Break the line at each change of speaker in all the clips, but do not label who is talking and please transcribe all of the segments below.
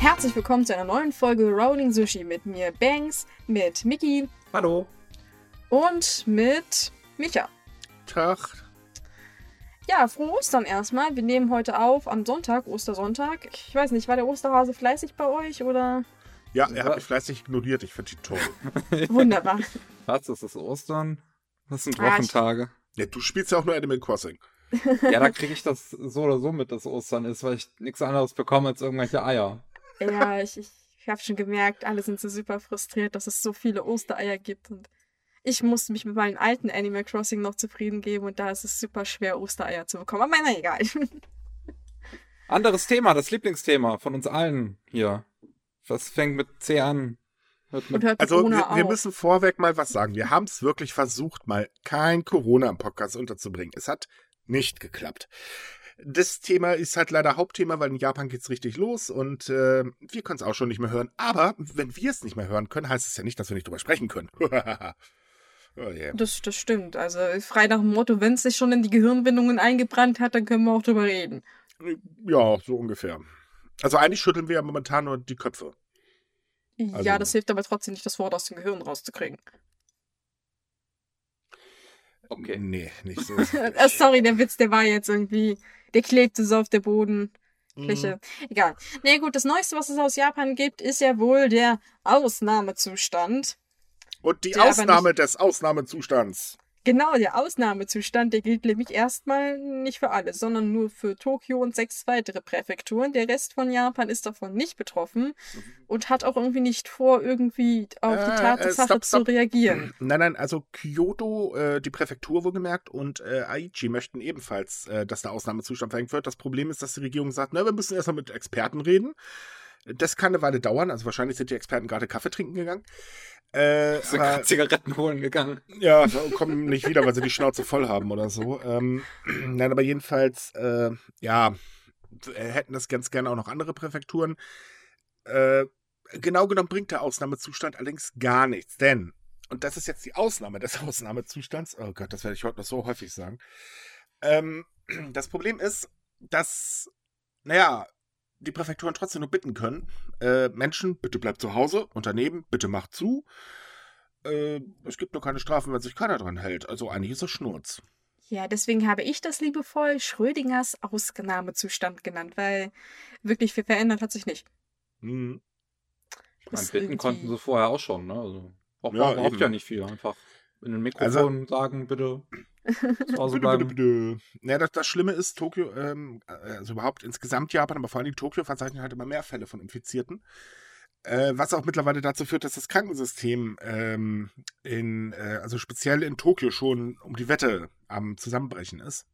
Herzlich willkommen zu einer neuen Folge Rolling Sushi mit mir Banks, mit Miki
Hallo.
und mit Micha.
Tag.
Ja, frohe Ostern erstmal. Wir nehmen heute auf am Sonntag, Ostersonntag. Ich weiß nicht, war der Osterhase fleißig bei euch oder?
Ja, er hat mich fleißig ignoriert. Ich finde die toll.
Wunderbar.
Was, ist das Ostern? Das sind
Ah, ich-
Wochentage.
Ja, du spielst ja auch nur Animal Crossing.
Ja, da kriege ich das so oder so mit, dass Ostern ist, weil ich nichts anderes bekomme als irgendwelche Eier.
Ja, ich, ich, ich habe schon gemerkt, alle sind so super frustriert, dass es so viele Ostereier gibt. Und ich musste mich mit meinem alten Animal Crossing noch zufrieden geben und da ist es super schwer, Ostereier zu bekommen. Aber na egal.
Anderes Thema, das Lieblingsthema von uns allen hier. Was fängt mit C an?
Also, wir, wir müssen vorweg mal was sagen. Wir haben es wirklich versucht, mal kein Corona im Podcast unterzubringen. Es hat nicht geklappt. Das Thema ist halt leider Hauptthema, weil in Japan geht's richtig los und äh, wir können es auch schon nicht mehr hören. Aber wenn wir es nicht mehr hören können, heißt es ja nicht, dass wir nicht drüber sprechen können. oh yeah.
Das, das stimmt. Also frei nach dem Motto, wenn es sich schon in die Gehirnwindungen eingebrannt hat, dann können wir auch drüber reden.
Ja, so ungefähr. Also eigentlich schütteln wir ja momentan nur die Köpfe.
ja,
Also-
das hilft aber trotzdem nicht, das Wort aus dem Gehirn rauszukriegen.
Okay.
Nee, nicht so.
Äh, Sorry, der Witz, der war jetzt irgendwie, der klebte so auf der Bodenfläche.
Mhm.
Egal. Nee, gut, das Neueste, was es aus Japan gibt, ist ja wohl der Ausnahmezustand.
Und die Ausnahme des Ausnahmezustands.
Genau, der Ausnahmezustand, der gilt nämlich erstmal nicht für alle, sondern nur für Tokio und sechs weitere Präfekturen. Der Rest von Japan ist davon nicht betroffen und hat auch irgendwie nicht vor, irgendwie auf die
Äh,
Tatsache
äh, stopp,
zu
stopp.
reagieren.
Nein, nein, also Kyoto, äh, die Präfektur wohlgemerkt, und äh, Aichi möchten ebenfalls, äh, dass der Ausnahmezustand verhängt wird. Das Problem ist, dass die Regierung sagt, na, wir müssen erstmal mit Experten reden. Das kann eine Weile dauern, also wahrscheinlich sind die Experten gerade Kaffee trinken gegangen. Äh,
Sind
aber,
gerade Zigaretten holen gegangen.
ja, kommen nicht wieder, weil sie die Schnauze voll haben oder so. Ähm, nein, aber jedenfalls, äh, ja, äh, hätten das ganz gerne auch noch andere Präfekturen. Äh, genau genommen bringt der Ausnahmezustand allerdings gar nichts, denn, und das ist jetzt die Ausnahme des Ausnahmezustands, oh Gott, das werde ich heute noch so häufig sagen. Ähm, das Problem ist, dass, naja, die Präfekturen trotzdem nur bitten können, äh, Menschen, bitte bleibt zu Hause, Unternehmen, bitte macht zu. Äh, es gibt nur keine Strafen, wenn sich keiner dran hält. Also eigentlich ist das Schnurz.
Ja, deswegen habe ich das liebevoll Schrödingers Ausnahmezustand genannt, weil wirklich viel verändert hat sich nicht.
Hm.
Ich meine, bitten
irgendwie-
konnten sie vorher auch schon, ne? Also, braucht
Ja,
man überhaupt
eben.
ja nicht viel. Einfach in den Mikrofon sagen, bitte zu
Bitte, bitte, bitte. Ja, das, das Schlimme ist, Tokio, ähm, also überhaupt insgesamt Japan, aber vor allem Tokio verzeichnet halt immer mehr Fälle von Infizierten. Äh, was auch mittlerweile dazu führt, dass das Krankensystem ähm, in, äh, also speziell in Tokio schon um die Wette am Zusammenbrechen ist.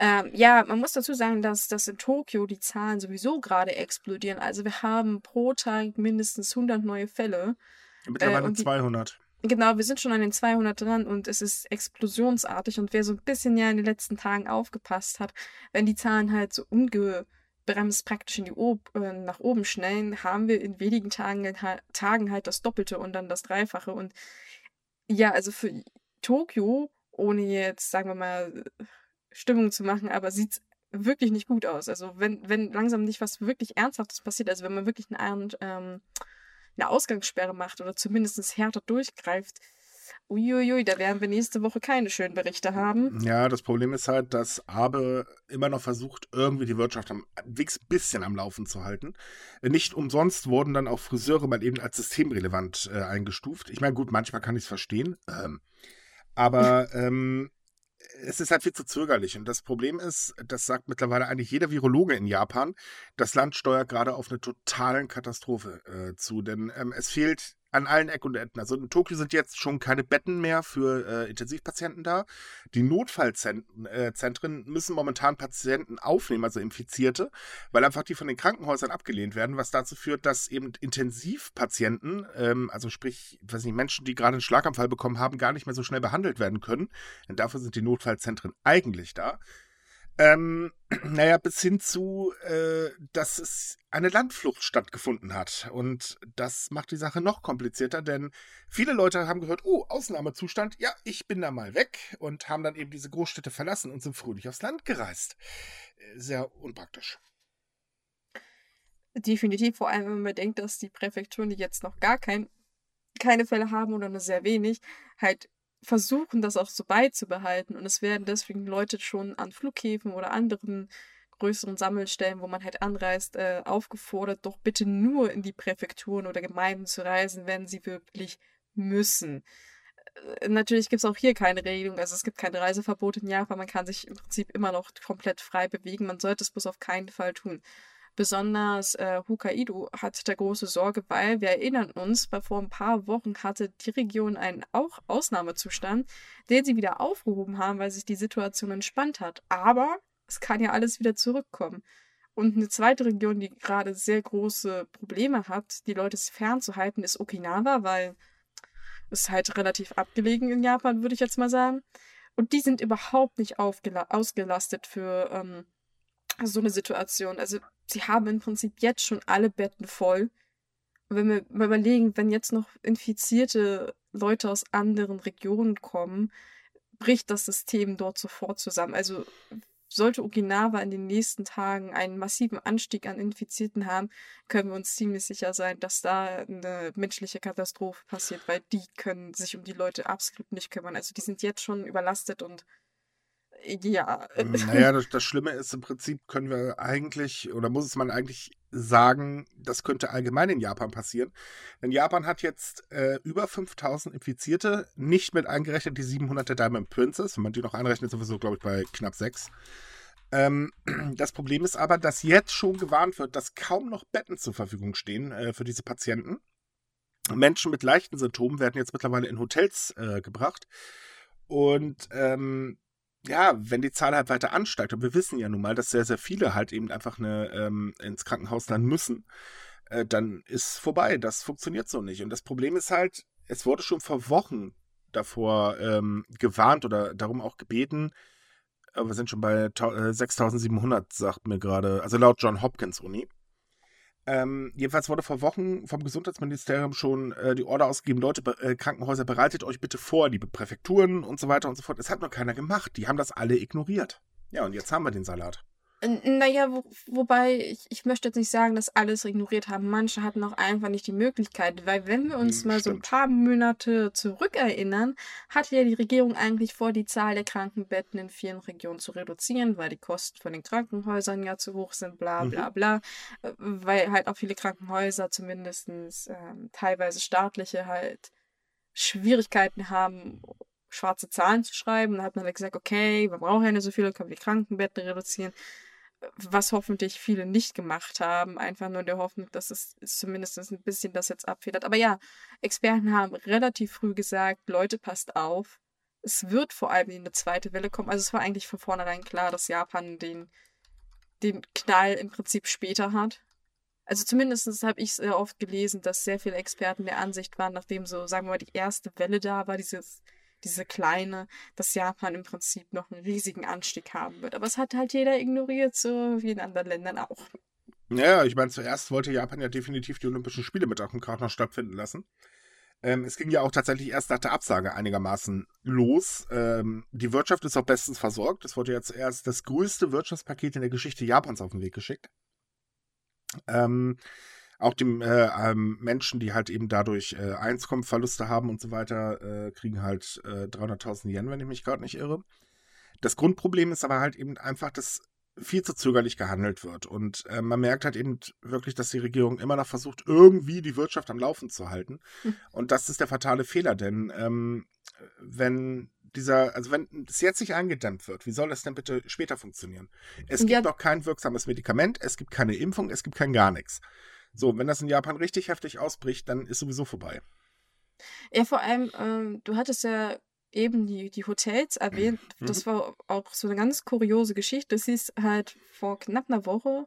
Ähm, ja, man muss dazu sagen, dass, dass in Tokio die Zahlen sowieso gerade explodieren. Also wir haben pro Tag mindestens 100 neue Fälle.
Mittlerweile
und die-
200.
Genau, wir sind schon an den 200 dran und es ist explosionsartig. Und wer so ein bisschen ja in den letzten Tagen aufgepasst hat, wenn die Zahlen halt so ungebremst praktisch in die Ob äh, nach oben schnellen, haben wir in wenigen Tagen, halt- Tagen halt das Doppelte und dann das Dreifache. Und ja, also für Tokio, ohne jetzt, sagen wir mal, Stimmung zu machen, aber sieht's wirklich nicht gut aus. Also wenn, wenn langsam nicht was wirklich Ernsthaftes passiert, also wenn man wirklich eine, ähm, eine Ausgangssperre macht oder zumindest härter durchgreift, uiuiui, da werden wir nächste Woche keine schönen Berichte haben.
Ja, das Problem ist halt, dass Abe immer noch versucht, irgendwie die Wirtschaft am ein bisschen am Laufen zu halten. Nicht umsonst wurden dann auch Friseure mal eben als systemrelevant äh, eingestuft. Ich meine, gut, manchmal kann ich es verstehen. Ähm, aber ähm, es ist halt viel zu zögerlich. Und das Problem ist, das sagt mittlerweile eigentlich jeder Virologe in Japan, das Land steuert gerade auf eine totalen Katastrophe äh, zu. Denn ähm, es fehlt an allen Ecken und Enden. Also in Tokio sind jetzt schon keine Betten mehr für äh, Intensivpatienten da. Die Notfallzentren äh, müssen momentan Patienten aufnehmen, also Infizierte, weil einfach die von den Krankenhäusern abgelehnt werden, was dazu führt, dass eben Intensivpatienten, ähm, also sprich, ich weiß nicht, Menschen, die gerade einen Schlaganfall bekommen haben, gar nicht mehr so schnell behandelt werden können. Denn dafür sind die Notfallzentren eigentlich da. Ähm, naja, bis hin zu, äh, dass es eine Landflucht stattgefunden hat. Und das macht die Sache noch komplizierter, denn viele Leute haben gehört, oh, Ausnahmezustand, ja, ich bin da mal weg und haben dann eben diese Großstädte verlassen und sind fröhlich aufs Land gereist. Äh, Sehr unpraktisch.
Definitiv, vor allem wenn man denkt, dass die Präfekturen, die jetzt noch gar kein, keine Fälle haben oder nur sehr wenig, halt versuchen, das auch so beizubehalten. Und es werden deswegen Leute schon an Flughäfen oder anderen größeren Sammelstellen, wo man halt anreist, äh, aufgefordert, doch bitte nur in die Präfekturen oder Gemeinden zu reisen, wenn sie wirklich müssen. Äh, natürlich gibt es auch hier keine Regelung, also es gibt kein Reiseverbot in Japan, man kann sich im Prinzip immer noch komplett frei bewegen, man sollte es bloß auf keinen Fall tun. Besonders äh, Hokkaido hat da große Sorge, weil wir erinnern uns, vor ein paar Wochen hatte die Region einen auch Ausnahmezustand, den sie wieder aufgehoben haben, weil sich die Situation entspannt hat. Aber es kann ja alles wieder zurückkommen. Und eine zweite Region, die gerade sehr große Probleme hat, die Leute fernzuhalten, ist Okinawa, weil es halt relativ abgelegen in Japan, würde ich jetzt mal sagen. Und die sind überhaupt nicht ausgelastet für ähm, so eine Situation. Also sie haben im Prinzip jetzt schon alle Betten voll. Und wenn wir mal überlegen, wenn jetzt noch infizierte Leute aus anderen Regionen kommen, bricht das System dort sofort zusammen. Also sollte Okinawa in den nächsten Tagen einen massiven Anstieg an Infizierten haben, können wir uns ziemlich sicher sein, dass da eine menschliche Katastrophe passiert, weil die können sich um die Leute absolut nicht kümmern. Also die sind jetzt schon überlastet und ja.
Naja, das, das Schlimme ist im Prinzip, können wir eigentlich, oder muss es man eigentlich sagen, das könnte allgemein in Japan passieren. Denn Japan hat jetzt äh, über 5000 Infizierte, nicht mit eingerechnet die 700 der Diamond Princess. Wenn man die noch einrechnet, sowieso, glaube ich, bei knapp 6. Ähm, das Problem ist aber, dass jetzt schon gewarnt wird, dass kaum noch Betten zur Verfügung stehen äh, für diese Patienten. Menschen mit leichten Symptomen werden jetzt mittlerweile in Hotels äh, gebracht. Und ähm, ja, wenn die Zahl halt weiter ansteigt, und wir wissen ja nun mal, dass sehr, sehr viele halt eben einfach eine, ähm, ins Krankenhaus dann müssen, äh, dann ist vorbei. Das funktioniert so nicht. Und das Problem ist halt, es wurde schon vor Wochen davor ähm, gewarnt oder darum auch gebeten, äh, wir sind schon bei 6700, äh, sagt mir gerade, also laut John Hopkins Uni. Ähm, jedenfalls wurde vor Wochen vom Gesundheitsministerium schon äh, die Order ausgegeben, Leute, äh, Krankenhäuser, bereitet euch bitte vor, liebe Präfekturen und so weiter und so fort. Es hat noch keiner gemacht. Die haben das alle ignoriert. Ja, und jetzt haben wir den Salat.
Naja, wo, wobei ich, ich möchte jetzt nicht sagen, dass alles ignoriert haben. Manche hatten auch einfach nicht die Möglichkeit, weil wenn wir uns hm, mal so ein paar Monate zurückerinnern, hatte ja die Regierung eigentlich vor, die Zahl der Krankenbetten in vielen Regionen zu reduzieren, weil die Kosten von den Krankenhäusern ja zu hoch sind, bla bla mhm. bla. Äh, weil halt auch viele Krankenhäuser, zumindest ähm, teilweise staatliche, halt Schwierigkeiten haben, schwarze Zahlen zu schreiben. Dann hat man halt gesagt, okay, wir brauchen ja nicht so viele, können wir die Krankenbetten reduzieren was hoffentlich viele nicht gemacht haben, einfach nur in der Hoffnung, dass es zumindest ein bisschen das jetzt abfedert. Aber ja, Experten haben relativ früh gesagt, Leute, passt auf, es wird vor allem eine zweite Welle kommen. Also es war eigentlich von vornherein klar, dass Japan den, den Knall im Prinzip später hat. Also zumindest habe ich sehr oft gelesen, dass sehr viele Experten der Ansicht waren, nachdem so, sagen wir mal, die erste Welle da war, dieses diese kleine, dass Japan im Prinzip noch einen riesigen Anstieg haben wird. Aber es hat halt jeder ignoriert, so wie in anderen Ländern auch.
Ja, ich meine, zuerst wollte Japan ja definitiv die Olympischen Spiele mit Ach und Krach noch stattfinden lassen. Ähm, es ging ja auch tatsächlich erst nach der Absage einigermaßen los. Ähm, die Wirtschaft ist auch bestens versorgt. Es wurde jetzt erst das größte Wirtschaftspaket in der Geschichte Japans auf den Weg geschickt. Ähm, auch die äh, ähm, Menschen, die halt eben dadurch äh, Einkommensverluste haben und so weiter, äh, kriegen halt äh, 300.000 Yen, wenn ich mich gerade nicht irre. Das Grundproblem ist aber halt eben einfach, dass viel zu zögerlich gehandelt wird. Und äh, man merkt halt eben wirklich, dass die Regierung immer noch versucht, irgendwie die Wirtschaft am Laufen zu halten. Hm. Und das ist der fatale Fehler, denn ähm, wenn dieser, also wenn es jetzt nicht eingedämmt wird, wie soll das denn bitte später funktionieren? Es gibt ja. noch kein wirksames Medikament, es gibt keine Impfung, es gibt kein gar nichts. So, wenn das in Japan richtig heftig ausbricht, dann ist sowieso vorbei.
Ja, vor allem, ähm, du hattest ja eben die, die Hotels erwähnt. Mhm. Das war auch so eine ganz kuriose Geschichte. Das hieß halt vor knapp einer Woche,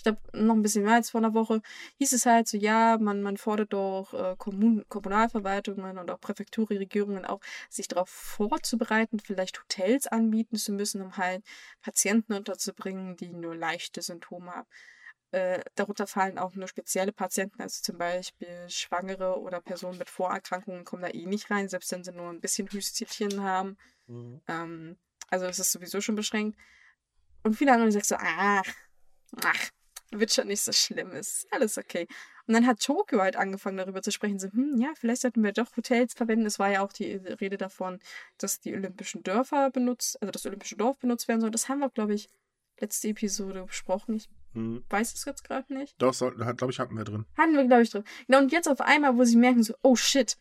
ich glaube noch ein bisschen mehr als vor einer Woche, hieß es halt so, ja, man, man fordert doch äh, Kommun Kommunalverwaltungen und auch Präfekturregierungen auch, sich darauf vorzubereiten, vielleicht Hotels anbieten zu müssen, um halt Patienten unterzubringen, die nur leichte Symptome haben. Äh, darunter fallen auch nur spezielle Patienten, also zum Beispiel Schwangere oder Personen mit Vorerkrankungen kommen da eh nicht rein, selbst wenn sie nur ein bisschen Hüstelchen haben. Mhm. Ähm, also es ist sowieso schon beschränkt. Und viele andere sagen so, ach, ach, wird schon nicht so schlimm, ist alles okay. Und dann hat Tokio halt angefangen darüber zu sprechen, so, hm, ja, vielleicht sollten wir doch Hotels verwenden. Es war ja auch die Rede davon, dass die olympischen Dörfer benutzt, also das olympische Dorf benutzt werden soll. Das haben wir, glaube ich, letzte Episode besprochen. Ich hm. weiß es jetzt gerade nicht.
Doch, so, glaube ich, hatten wir drin.
Hatten wir, glaube ich, drin. Genau, und jetzt auf einmal, wo sie merken, so, oh shit,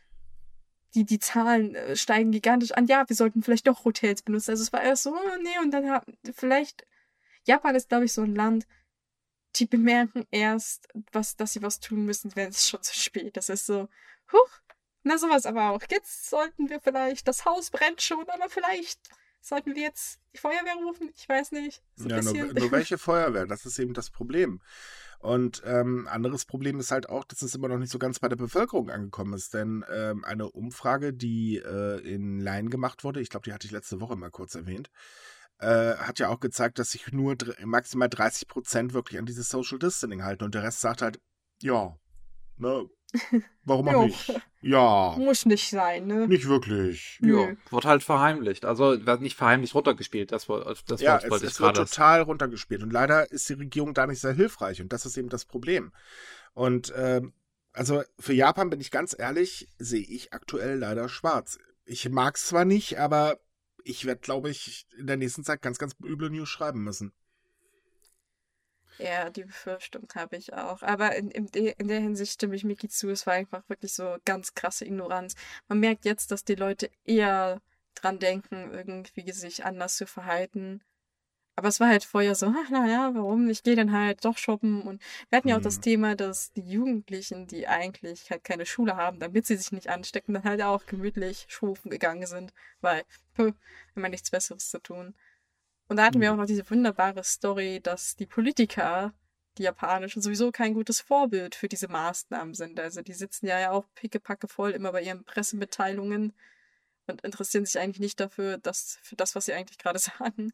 die, die Zahlen äh, steigen gigantisch an. Ja, wir sollten vielleicht doch Hotels benutzen. Also es war erst so, oh, nee, und dann haben vielleicht. Japan ist, glaube ich, so ein Land, die bemerken erst, was, dass sie was tun müssen, wenn es schon zu spät ist. Das ist so, huch, na sowas aber auch. Jetzt sollten wir vielleicht, das Haus brennt schon, aber vielleicht sollten wir jetzt die Feuerwehr rufen. Ich weiß nicht.
So ja, nur, nur welche Feuerwehr? Das ist eben das Problem. Und ähm, anderes Problem ist halt auch, dass es immer noch nicht so ganz bei der Bevölkerung angekommen ist. Denn ähm, eine Umfrage, die äh, in Laien gemacht wurde, ich glaube, die hatte ich letzte Woche mal kurz erwähnt, äh, hat ja auch gezeigt, dass sich nur maximal 30 Prozent wirklich an dieses Social Distancing halten. Und der Rest sagt halt, ja, ne, Warum auch nicht? Ja.
Muss nicht sein, ne?
Nicht wirklich.
Ja, wird halt verheimlicht. Also wird nicht verheimlicht runtergespielt. Das, das
ja, wollte es, es wird total runtergespielt. Und leider ist die Regierung da nicht sehr hilfreich. Und das ist eben das Problem. Und ähm, also für Japan bin ich ganz ehrlich, sehe ich aktuell leider schwarz. Ich mag es zwar nicht, aber ich werde, glaube ich, in der nächsten Zeit ganz, ganz üble News schreiben müssen.
Ja, die Befürchtung habe ich auch. Aber in, in, de, in der Hinsicht stimme ich Miki zu. Es war einfach wirklich so ganz krasse Ignoranz. Man merkt jetzt, dass die Leute eher dran denken, irgendwie sich anders zu verhalten. Aber es war halt vorher so, ach naja, warum? Ich gehe dann halt doch shoppen. Und wir hatten ja auch das mhm. Thema, dass die Jugendlichen, die eigentlich halt keine Schule haben, damit sie sich nicht anstecken, dann halt auch gemütlich schrufen gegangen sind, weil, pö, man nichts Besseres zu tun. Und da hatten wir mhm. auch noch diese wunderbare Story, dass die Politiker, die japanischen, sowieso kein gutes Vorbild für diese Maßnahmen sind. Also die sitzen ja auch pickepacke voll immer bei ihren Pressemitteilungen und interessieren sich eigentlich nicht dafür, dass, für das, was sie eigentlich gerade sagen.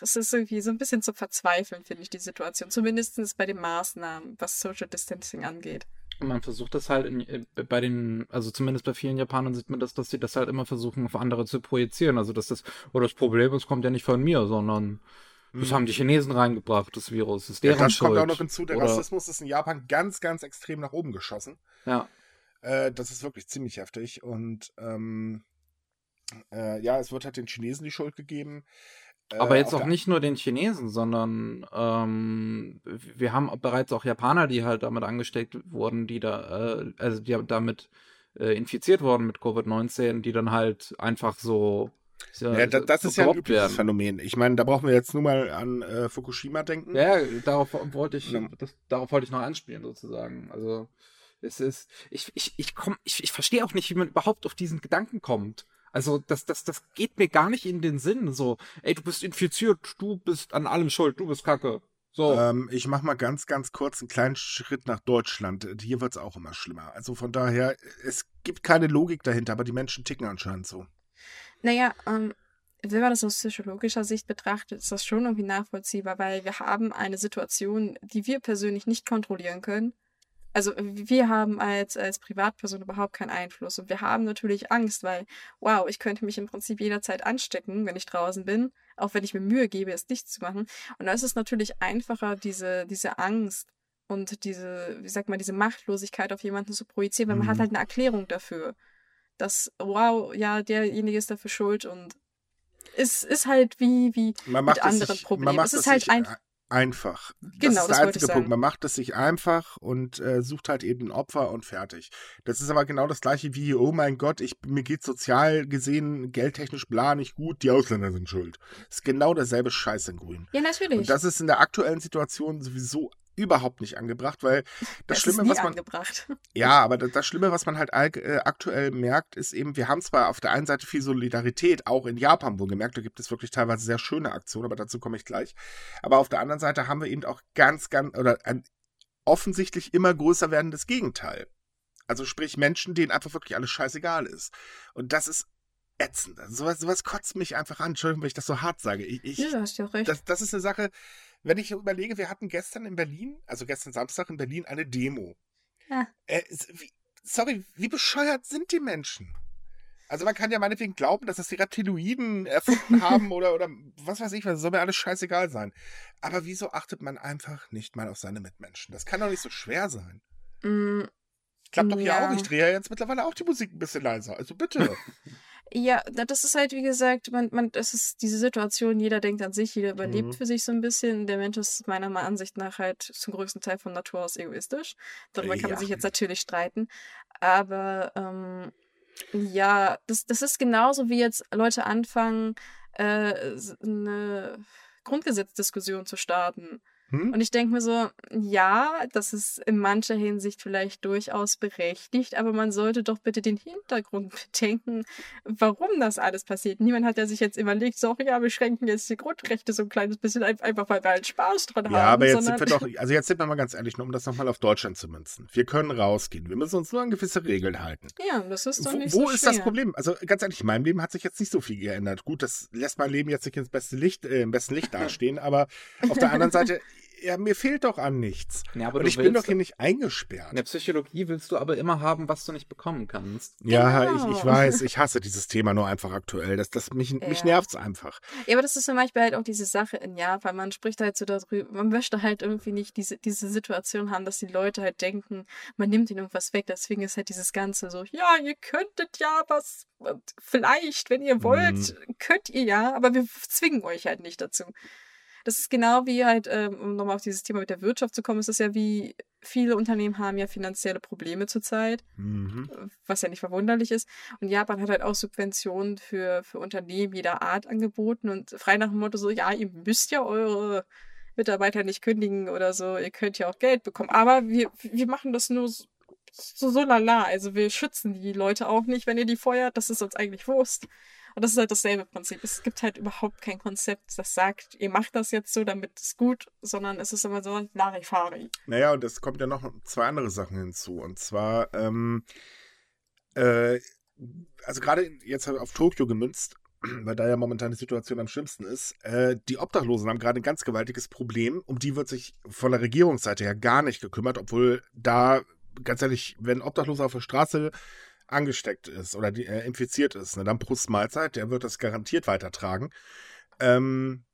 Es ist irgendwie so ein bisschen zu verzweifeln, finde ich, die Situation. Zumindest bei den Maßnahmen, was Social Distancing angeht
man versucht das halt in, äh, bei den, also zumindest bei vielen Japanern sieht man das, dass sie das halt immer versuchen, auf andere zu projizieren. Also dass das, oder das Problem ist, kommt ja nicht von mir, sondern das haben die hm. Chinesen reingebracht, das Virus. Das ist deren
ja, das Schuld. kommt auch noch hinzu, der oder... Rassismus ist in Japan ganz, ganz extrem nach oben geschossen.
Ja.
Äh, das ist wirklich ziemlich heftig. Und ähm, äh, ja, es wird halt den Chinesen die Schuld gegeben.
Aber äh, jetzt auch nicht nur den Chinesen, sondern ähm, wir haben bereits auch Japaner, die halt damit angesteckt wurden, die da, äh, also die damit äh, infiziert wurden mit Covid-19, die dann halt einfach so.
Ja, ja das, das ist ja ein übliches werden. Phänomen. Ich meine, da brauchen wir jetzt nur mal an äh, Fukushima denken.
Ja, darauf wollte ich, das, darauf wollte ich noch anspielen sozusagen. Also es ist, ich, ich, ich komm, ich, ich verstehe auch nicht, wie man überhaupt auf diesen Gedanken kommt. Also das, das, das geht mir gar nicht in den Sinn. So, ey, du bist infiziert, du bist an allem schuld, du bist kacke. So.
Ähm, ich mach mal ganz, ganz kurz einen kleinen Schritt nach Deutschland. Hier wird's auch immer schlimmer. Also von daher, es gibt keine Logik dahinter, aber die Menschen ticken anscheinend so.
Naja, ähm, wenn man das aus psychologischer Sicht betrachtet, ist das schon irgendwie nachvollziehbar, weil wir haben eine Situation, die wir persönlich nicht kontrollieren können also wir haben als, als Privatperson überhaupt keinen Einfluss und wir haben natürlich Angst, weil, wow, ich könnte mich im Prinzip jederzeit anstecken, wenn ich draußen bin, auch wenn ich mir Mühe gebe, es nicht zu machen. Und da ist es natürlich einfacher, diese, diese Angst und diese, wie sagt man, diese Machtlosigkeit auf jemanden zu projizieren, weil man hat mhm. halt eine Erklärung dafür, dass, wow, ja, derjenige ist dafür schuld und es ist halt wie, wie mit anderen sich, Problemen. Es ist halt einfach
einfach. Genau, das ist der einzige Punkt. Man macht es sich einfach und äh, sucht halt eben ein Opfer und fertig. Das ist aber genau das gleiche wie, oh mein Gott, ich, mir geht sozial gesehen, geldtechnisch bla nicht gut, die Ausländer sind schuld. Das ist genau derselbe Scheiß in Grün.
Ja, natürlich.
Und das ist in der aktuellen Situation sowieso überhaupt nicht angebracht, weil das,
das
Schlimme, was man
angebracht.
ja, aber das, das, Schlimme, was man halt äh, aktuell merkt, ist eben, wir haben zwar auf der einen Seite viel Solidarität, auch in Japan wohl gemerkt, da gibt es wirklich teilweise sehr schöne Aktionen, aber dazu komme ich gleich. Aber auf der anderen Seite haben wir eben auch ganz, ganz oder ein offensichtlich immer größer werdendes Gegenteil. Also sprich Menschen, denen einfach wirklich alles scheißegal ist. Und das ist ätzend. Also sowas, sowas kotzt mich einfach an. Entschuldigung, wenn ich das so hart sage. Ich, ich,
ja, hast ja auch recht.
Das, das ist eine Sache, wenn ich überlege, wir hatten gestern in Berlin, also gestern Samstag in Berlin, eine Demo. Ja. Äh, wie, sorry, wie bescheuert sind die Menschen? Also man kann ja meinetwegen glauben, dass es die Reptiloiden erfunden haben oder, oder was weiß ich, was soll mir alles scheißegal sein. Aber wieso achtet man einfach nicht mal auf seine Mitmenschen? Das kann doch nicht so schwer sein. Mm, Klappt doch ja auch. Ich drehe ja jetzt mittlerweile auch die Musik ein bisschen leiser. Also bitte.
Ja, das ist halt, wie gesagt, man, man, das ist diese Situation, jeder denkt an sich, jeder überlebt mhm. für sich so ein bisschen. Der Mensch ist meiner Ansicht nach halt zum größten Teil von Natur aus egoistisch. Darüber ja. kann man sich jetzt natürlich streiten. Aber ähm, ja, das, das ist genauso wie jetzt Leute anfangen, äh, eine Grundgesetzdiskussion zu starten. Hm? Und ich denke mir so, ja, das ist in mancher Hinsicht vielleicht durchaus berechtigt, aber man sollte doch bitte den Hintergrund bedenken, warum das alles passiert. Niemand hat ja sich jetzt überlegt, so, ja, wir schränken jetzt die Grundrechte so ein kleines bisschen einfach, weil wir halt Spaß dran haben.
Ja, aber jetzt sind wir doch, also jetzt sind wir mal ganz ehrlich, nur um das nochmal auf Deutschland zu münzen. Wir können rausgehen. Wir müssen uns nur an gewisse Regeln halten.
Ja, das ist doch nicht
wo,
so
Wo ist das Problem? Also ganz ehrlich, in meinem Leben hat sich jetzt nicht so viel geändert. Gut, das lässt mein Leben jetzt nicht ins beste Licht, äh, im besten Licht dastehen, aber auf der anderen Seite, ja, mir fehlt doch an nichts. Ja, aber und ich bin doch hier nicht eingesperrt.
In der Psychologie willst du aber immer haben, was du nicht bekommen kannst.
Ja, genau. ich, ich weiß, ich hasse dieses Thema nur einfach aktuell. Das, das, mich, ja. mich nervt es einfach.
Ja, aber das ist zum Beispiel halt auch diese Sache in Japan. Man spricht halt so darüber, man möchte halt irgendwie nicht diese, diese Situation haben, dass die Leute halt denken, man nimmt ihnen irgendwas weg. Deswegen ist halt dieses Ganze so, ja, ihr könntet ja was, vielleicht, wenn ihr wollt, mhm. könnt ihr ja, aber wir zwingen euch halt nicht dazu. Das ist genau wie halt, ähm, um nochmal auf dieses Thema mit der Wirtschaft zu kommen, ist es ja wie viele Unternehmen haben ja finanzielle Probleme zurzeit, mhm. was ja nicht verwunderlich ist. Und Japan hat halt auch Subventionen für, für Unternehmen jeder Art angeboten und frei nach dem Motto so, ja, ihr müsst ja eure Mitarbeiter nicht kündigen oder so, ihr könnt ja auch Geld bekommen. Aber wir, wir machen das nur so, so, so lala. Also wir schützen die Leute auch nicht, wenn ihr die feuert, das ist uns eigentlich Wurst. Und das ist halt dasselbe Prinzip. Es gibt halt überhaupt kein Konzept, das sagt, ihr macht das jetzt so, damit es gut, sondern es ist immer so Larifari.
Naja, und es kommt ja noch zwei andere Sachen hinzu. Und zwar, ähm, äh, also gerade jetzt auf Tokio gemünzt, weil da ja momentan die Situation am schlimmsten ist. Äh, die Obdachlosen haben gerade ein ganz gewaltiges Problem. Um die wird sich von der Regierungsseite her gar nicht gekümmert, obwohl da, ganz ehrlich, wenn Obdachlose auf der Straße angesteckt ist oder die, äh, infiziert ist, ne, dann Brustmahlzeit, der wird das garantiert weitertragen. Ähm,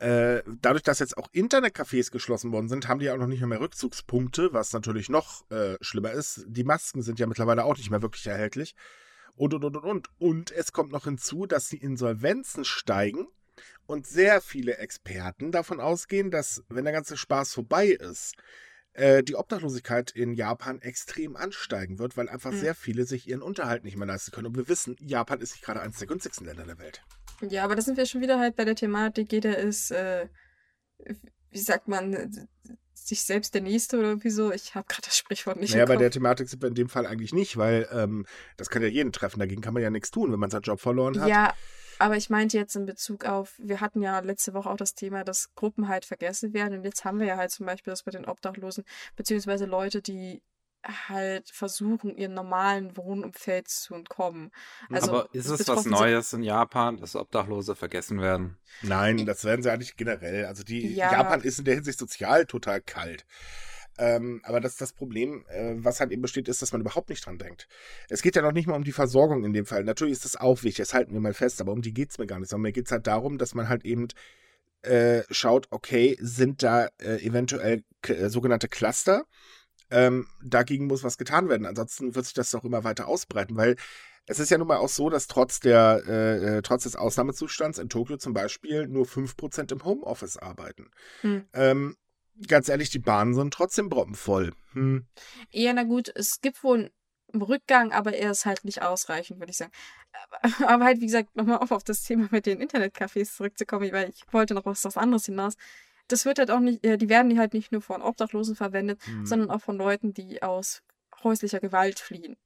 äh, dadurch, dass jetzt auch Internetcafés geschlossen worden sind, haben die auch noch nicht mehr Rückzugspunkte, was natürlich noch äh, schlimmer ist. Die Masken sind ja mittlerweile auch nicht mehr wirklich erhältlich. Und, und, und, und, und. Und es kommt noch hinzu, dass die Insolvenzen steigen und sehr viele Experten davon ausgehen, dass, wenn der ganze Spaß vorbei ist, äh, die Obdachlosigkeit in Japan extrem ansteigen wird, weil einfach mhm. sehr viele sich ihren Unterhalt nicht mehr leisten können. Und wir wissen, Japan ist nicht gerade eines der günstigsten Länder der Welt.
Ja, aber da sind wir schon wieder halt bei der Thematik, jeder ist, äh, wie sagt man, sich selbst der Nächste oder irgendwie so. Ich habe gerade das Sprichwort nicht.
Naja, bei der Thematik sind wir in dem Fall eigentlich nicht, weil ähm, das kann ja jeden treffen. Dagegen kann man ja nichts tun, wenn man seinen Job verloren hat.
Ja, aber ich meinte jetzt in Bezug auf, wir hatten ja letzte Woche auch das Thema, dass Gruppen halt vergessen werden. Und jetzt haben wir ja halt zum Beispiel das mit den Obdachlosen, beziehungsweise Leute, die halt versuchen, ihren normalen Wohnumfeld zu entkommen.
Also, Aber ist es was Neues in Japan, dass Obdachlose vergessen werden?
Nein, das werden sie eigentlich generell. Also die ja. Japan ist in der Hinsicht sozial total kalt. Ähm, aber das das Problem, äh, was halt eben besteht, ist, dass man überhaupt nicht dran denkt. Es geht ja noch nicht mal um die Versorgung in dem Fall. Natürlich ist das auch wichtig, das halten wir mal fest, aber um die geht es mir gar nicht, sondern mir geht es halt darum, dass man halt eben äh, schaut, okay, sind da äh, eventuell äh, sogenannte Cluster? Ähm, dagegen muss was getan werden. Ansonsten wird sich das doch immer weiter ausbreiten, weil es ist ja nun mal auch so, dass trotz der, äh, äh trotz des Ausnahmezustands in Tokio zum Beispiel nur 5% im Homeoffice arbeiten. Hm. Ähm, ganz ehrlich, die Bahnen sind trotzdem proppenvoll. Hm.
Ja, na gut, es gibt wohl einen Rückgang, aber er ist halt nicht ausreichend, würde ich sagen. Aber, aber halt, wie gesagt, nochmal auf, auf das Thema mit den Internetcafés zurückzukommen, weil ich wollte noch was, was anderes hinaus. Das wird halt auch nicht, die werden halt nicht nur von Obdachlosen verwendet, hm. sondern auch von Leuten, die aus häuslicher Gewalt fliehen.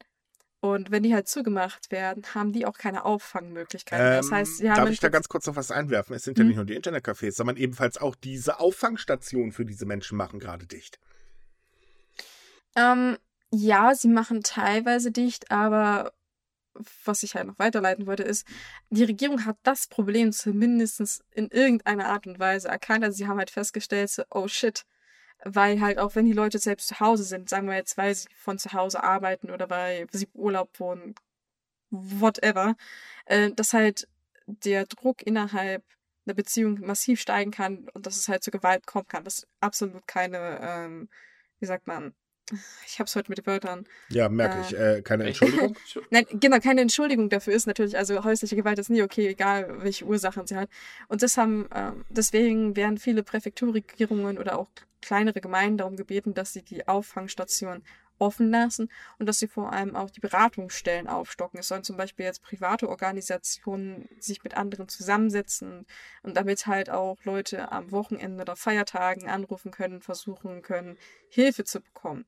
Und wenn die halt zugemacht werden, haben die auch keine Auffangmöglichkeiten. Ähm, das heißt,
haben. Darf ich da ganz kurz noch was einwerfen? Es sind ja hm? nicht nur die Internetcafés, sondern ebenfalls auch diese Auffangstationen für diese Menschen machen gerade dicht.
Ähm, ja, sie machen teilweise dicht, aber was ich halt noch weiterleiten wollte, ist, die Regierung hat das Problem zumindest in irgendeiner Art und Weise erkannt. Also sie haben halt festgestellt, so, oh shit, weil halt auch wenn die Leute selbst zu Hause sind, sagen wir jetzt, weil sie von zu Hause arbeiten oder weil sie Urlaub wohnen, whatever, äh, dass halt der Druck innerhalb einer Beziehung massiv steigen kann und dass es halt zu Gewalt kommen kann. Das ist absolut keine, ähm, wie sagt man, ich habe es heute mit den Wörtern.
Ja, merke äh, ich. Äh, keine Entschuldigung?
Nein, genau, keine Entschuldigung dafür ist natürlich, also häusliche Gewalt ist nie okay, egal welche Ursachen sie hat. Und das haben, äh, deswegen werden viele Präfekturregierungen oder auch kleinere Gemeinden darum gebeten, dass sie die Auffangstation offen lassen und dass sie vor allem auch die Beratungsstellen aufstocken. Es sollen zum Beispiel jetzt private Organisationen sich mit anderen zusammensetzen und damit halt auch Leute am Wochenende oder Feiertagen anrufen können, versuchen können, Hilfe zu bekommen.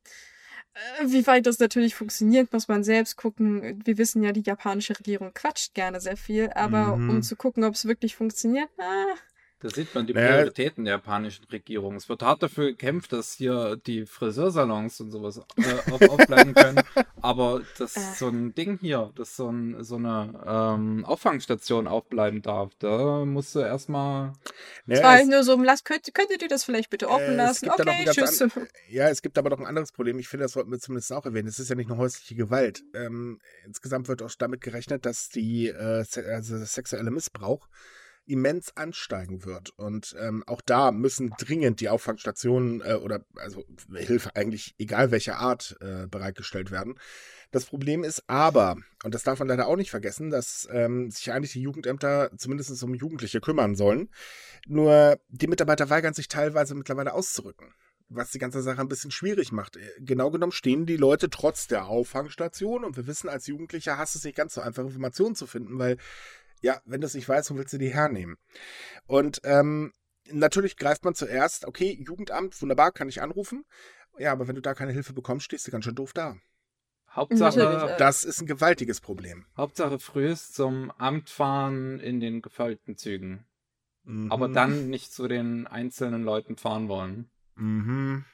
Äh, wie weit das natürlich funktioniert, muss man selbst gucken. Wir wissen ja, die japanische Regierung quatscht gerne sehr viel, aber mhm. um zu gucken, ob es wirklich funktioniert, ah,
da sieht man die Prioritäten der japanischen Regierung. Es wird hart dafür gekämpft, dass hier die Friseursalons und sowas äh, auf, aufbleiben können. Aber dass äh. so ein Ding hier, dass so, ein, so eine ähm, Auffangstation aufbleiben darf, da musst du erstmal.
Ja, das war halt nur so, lass, könnt, könntet ihr das vielleicht bitte offen äh, lassen? Okay, tschüss.
ja, es gibt aber noch ein anderes Problem. Ich finde, das sollten wir zumindest auch erwähnen. Es ist ja nicht nur häusliche Gewalt. Ähm, insgesamt wird auch damit gerechnet, dass die äh, also sexuelle Missbrauch immens ansteigen wird. Und ähm, auch da müssen dringend die Auffangstationen äh, oder also Hilfe eigentlich egal welcher Art äh, bereitgestellt werden. Das Problem ist aber, und das darf man leider auch nicht vergessen, dass ähm, sich eigentlich die Jugendämter zumindest um Jugendliche kümmern sollen. Nur die Mitarbeiter weigern sich teilweise mittlerweile auszurücken was die ganze Sache ein bisschen schwierig macht. Äh, genau genommen stehen die Leute trotz der Auffangstation und wir wissen, als Jugendlicher hast es nicht ganz so einfach, Informationen zu finden, weil ja, wenn du es nicht weißt, wo willst du die hernehmen? Und ähm, natürlich greift man zuerst, okay, Jugendamt, wunderbar, kann ich anrufen. Ja, aber wenn du da keine Hilfe bekommst, stehst du ganz schön doof da.
Hauptsache,
das ist ein gewaltiges Problem.
Hauptsache frühest zum Amt fahren in den gefällten Zügen. Mhm. Aber dann nicht zu den einzelnen Leuten fahren wollen.
Mhm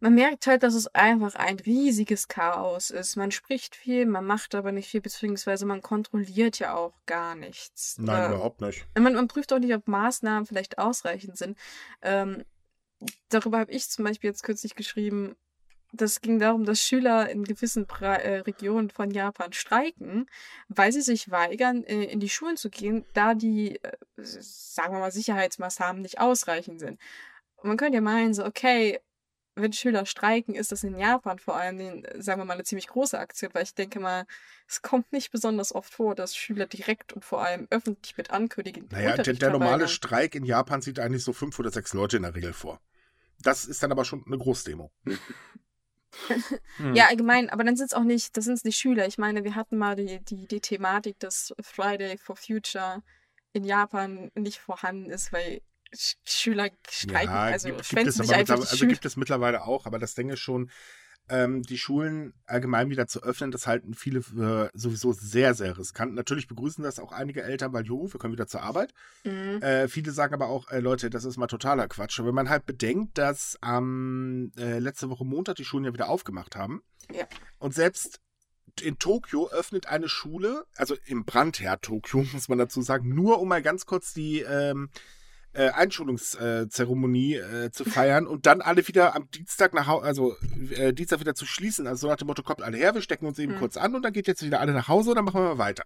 man merkt halt, dass es einfach ein riesiges Chaos ist. Man spricht viel, man macht aber nicht viel, beziehungsweise man kontrolliert ja auch gar nichts.
Nein, äh, überhaupt nicht.
Man, man, prüft auch nicht, ob Maßnahmen vielleicht ausreichend sind. Ähm, darüber habe ich zum Beispiel jetzt kürzlich geschrieben, das ging darum, dass Schüler in gewissen pra äh, Regionen von Japan streiken, weil sie sich weigern, äh, in die Schulen zu gehen, da die, äh, sagen wir mal, Sicherheitsmaßnahmen nicht ausreichend sind. Und man könnte ja meinen, so, okay, wenn Schüler streiken, ist das in Japan vor allem, sagen wir mal, eine ziemlich große Aktion, weil ich denke mal, es kommt nicht besonders oft vor, dass Schüler direkt und vor allem öffentlich mit ankündigen.
Naja, der, der normale Streik in Japan sieht eigentlich so fünf oder sechs Leute in der Regel vor. Das ist dann aber schon eine Großdemo.
hm. Ja, allgemein, aber dann sind es auch nicht, das sind nicht Schüler. Ich meine, wir hatten mal die, die, die Thematik, dass Friday for Future in Japan nicht vorhanden ist, weil Schüler streiken, ja, also gibt, gibt es, aber
also gibt es mittlerweile auch, aber das Ding ist schon, ähm, die Schulen allgemein wieder zu öffnen, das halten viele für sowieso sehr, sehr riskant. Natürlich begrüßen das auch einige Eltern, weil, juhu, wir kommen wieder zur Arbeit. Mhm. Äh, viele sagen aber auch, äh, Leute, das ist mal totaler Quatsch. Und wenn man halt bedenkt, dass ähm, äh, letzte Woche Montag die Schulen ja wieder aufgemacht haben
ja.
und selbst in Tokio öffnet eine Schule, also im Brandherd Tokio, muss man dazu sagen, nur um mal ganz kurz die ähm, äh, Einschulungszeremonie äh, zu feiern und dann alle wieder am Dienstag nach Hause, also äh, Dienstag wieder zu schließen. Also so nach dem Motto, kommt alle her, wir stecken uns eben mhm. kurz an und dann geht jetzt wieder alle nach Hause und dann machen wir mal weiter.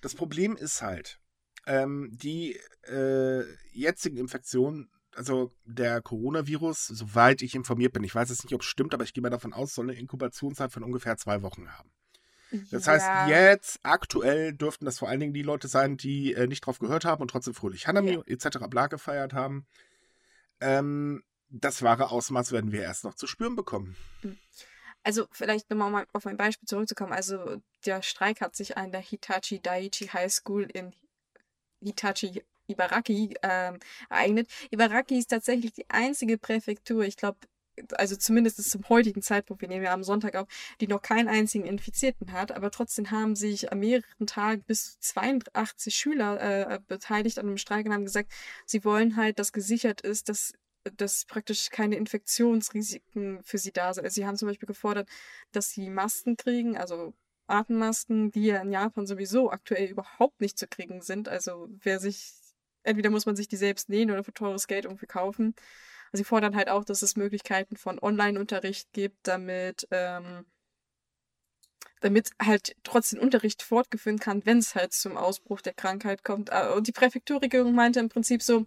Das Problem ist halt, ähm, die äh, jetzigen Infektionen, also der Coronavirus, soweit ich informiert bin, ich weiß jetzt nicht, ob es stimmt, aber ich gehe mal davon aus, soll eine Inkubationszeit von ungefähr zwei Wochen haben. Das ja. heißt, jetzt aktuell dürften das vor allen Dingen die Leute sein, die äh, nicht drauf gehört haben und trotzdem fröhlich Hanami ja. etc. bla gefeiert haben. Ähm, das wahre Ausmaß werden wir erst noch zu spüren bekommen. Hm.
Also vielleicht nochmal auf mein Beispiel zurückzukommen. Also der Streik hat sich an der Hitachi Daiichi High School in Hitachi Ibaraki ähm, ereignet. Ibaraki ist tatsächlich die einzige Präfektur, ich glaube also zumindest zum heutigen Zeitpunkt, wir nehmen ja am Sonntag auf, die noch keinen einzigen Infizierten hat, aber trotzdem haben sich an mehreren Tagen bis zu 82 Schüler äh, beteiligt an einem Streik und haben gesagt, sie wollen halt, dass gesichert ist, dass dass praktisch keine Infektionsrisiken für sie da sind. Also sie haben zum Beispiel gefordert, dass sie Masken kriegen, also Atemmasken, die ja in Japan sowieso aktuell überhaupt nicht zu kriegen sind. Also wer sich, entweder muss man sich die selbst nähen oder für teures Geld irgendwie kaufen. Sie fordern halt auch, dass es Möglichkeiten von Online-Unterricht gibt, damit, ähm, damit halt trotzdem Unterricht fortgeführt kann, wenn es halt zum Ausbruch der Krankheit kommt. Äh, und die Präfekturregierung meinte im Prinzip so,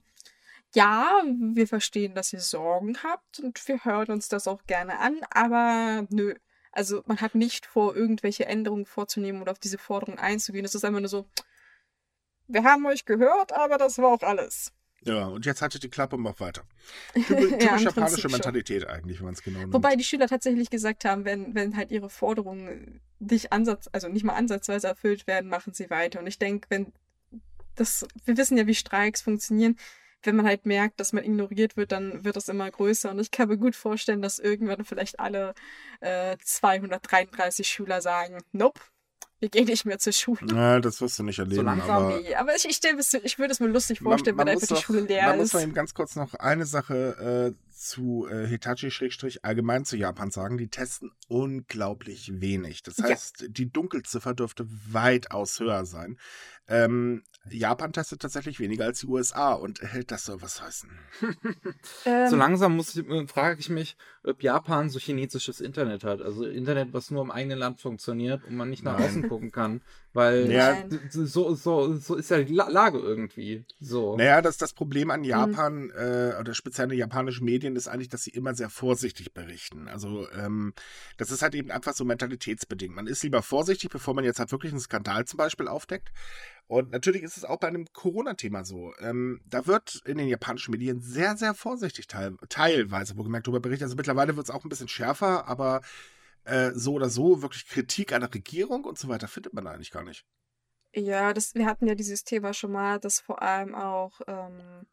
ja, wir verstehen, dass ihr Sorgen habt und wir hören uns das auch gerne an, aber nö. Also man hat nicht vor, irgendwelche Änderungen vorzunehmen oder auf diese Forderung einzugehen. Es ist einfach nur so, wir haben euch gehört, aber das war auch alles.
Ja, und jetzt hattet die Klappe und macht weiter. Typisch ja, japanische Mentalität schon. eigentlich, wenn man es genau nimmt.
Wobei die Schüler tatsächlich gesagt haben, wenn, wenn halt ihre Forderungen nicht ansatz, also nicht mal ansatzweise erfüllt werden, machen sie weiter. Und ich denke, wenn das, wir wissen ja, wie Streiks funktionieren, wenn man halt merkt, dass man ignoriert wird, dann wird das immer größer. Und ich kann mir gut vorstellen, dass irgendwann vielleicht alle äh, 233 Schüler sagen, nope, wir gehen nicht mehr zur Schule.
Ja, das wirst du nicht erleben. So langsam,
aber, nee. aber ich, ich, ich würde es mir lustig vorstellen, man, man wenn einfach doch, die Schule leer
man
ist.
Man muss eben ganz kurz noch eine Sache äh, zu äh, Hitachi allgemein zu Japan sagen. Die testen unglaublich wenig. Das heißt, ja. die Dunkelziffer dürfte weitaus höher sein. Ähm, Japan testet tatsächlich weniger als die USA und hält das so was heißen?
ähm, so langsam muss ich, äh, frage ich mich, ob Japan so chinesisches Internet hat. Also Internet, was nur im eigenen Land funktioniert und man nicht nach Nein. außen gucken kann. Weil ja. so, so, so ist ja die Lage irgendwie. So.
Naja, das, das Problem an hm. Japan mhm. äh, oder speziell an japanischen Medien ist eigentlich, dass sie immer sehr vorsichtig berichten. Also ähm, das ist halt eben einfach so mentalitätsbedingt. Man ist lieber vorsichtig, bevor man jetzt halt wirklich einen Skandal zum Beispiel aufdeckt. Und natürlich ist es auch bei einem Corona-Thema so. Ähm, da wird in den japanischen Medien sehr, sehr vorsichtig teil teilweise, wo gemerkt darüber berichtet. Also mittlerweile wird es auch ein bisschen schärfer, aber äh, so oder so wirklich Kritik an der Regierung und so weiter findet man eigentlich gar nicht.
Ja, das, wir hatten ja dieses Thema schon mal, dass vor allem auch ähm,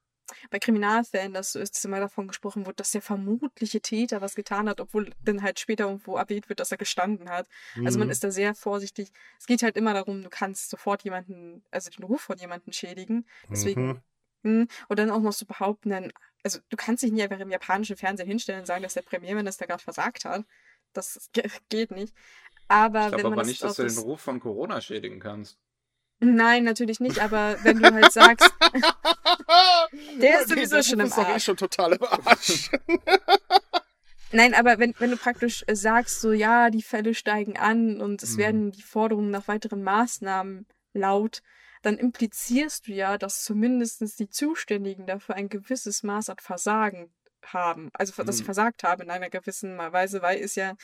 bei Kriminalfällen, dass so ist, dass immer davon gesprochen wird, dass der vermutliche Täter was getan hat, obwohl dann halt später irgendwo erwähnt wird, dass er gestanden hat. Mhm. Also man mhm. ist da sehr vorsichtig. Es geht halt immer darum, du kannst sofort jemanden, also den Ruf von jemandem schädigen. Deswegen, mhm. Hm, und dann auch noch so behaupten, also du kannst dich nicht einfach im japanischen Fernsehen hinstellen und sagen, dass der Premierminister gerade versagt hat. Das geht nicht. Aber
ich glaube aber nicht, dass du den Ruf von Corona schädigen kannst.
Nein, natürlich nicht, aber wenn du halt sagst, der ist sowieso schon im Arsch.
Ist schon total im Arsch.
Nein, aber wenn, wenn du praktisch äh, sagst, so ja, die Fälle steigen an und es mhm. werden die Forderungen nach weiteren Maßnahmen laut, dann implizierst du ja, dass zumindest die Zuständigen dafür ein gewisses Maß an Versagen haben. Also, dass sie mhm. versagt haben in einer gewissen Weise, weil es ja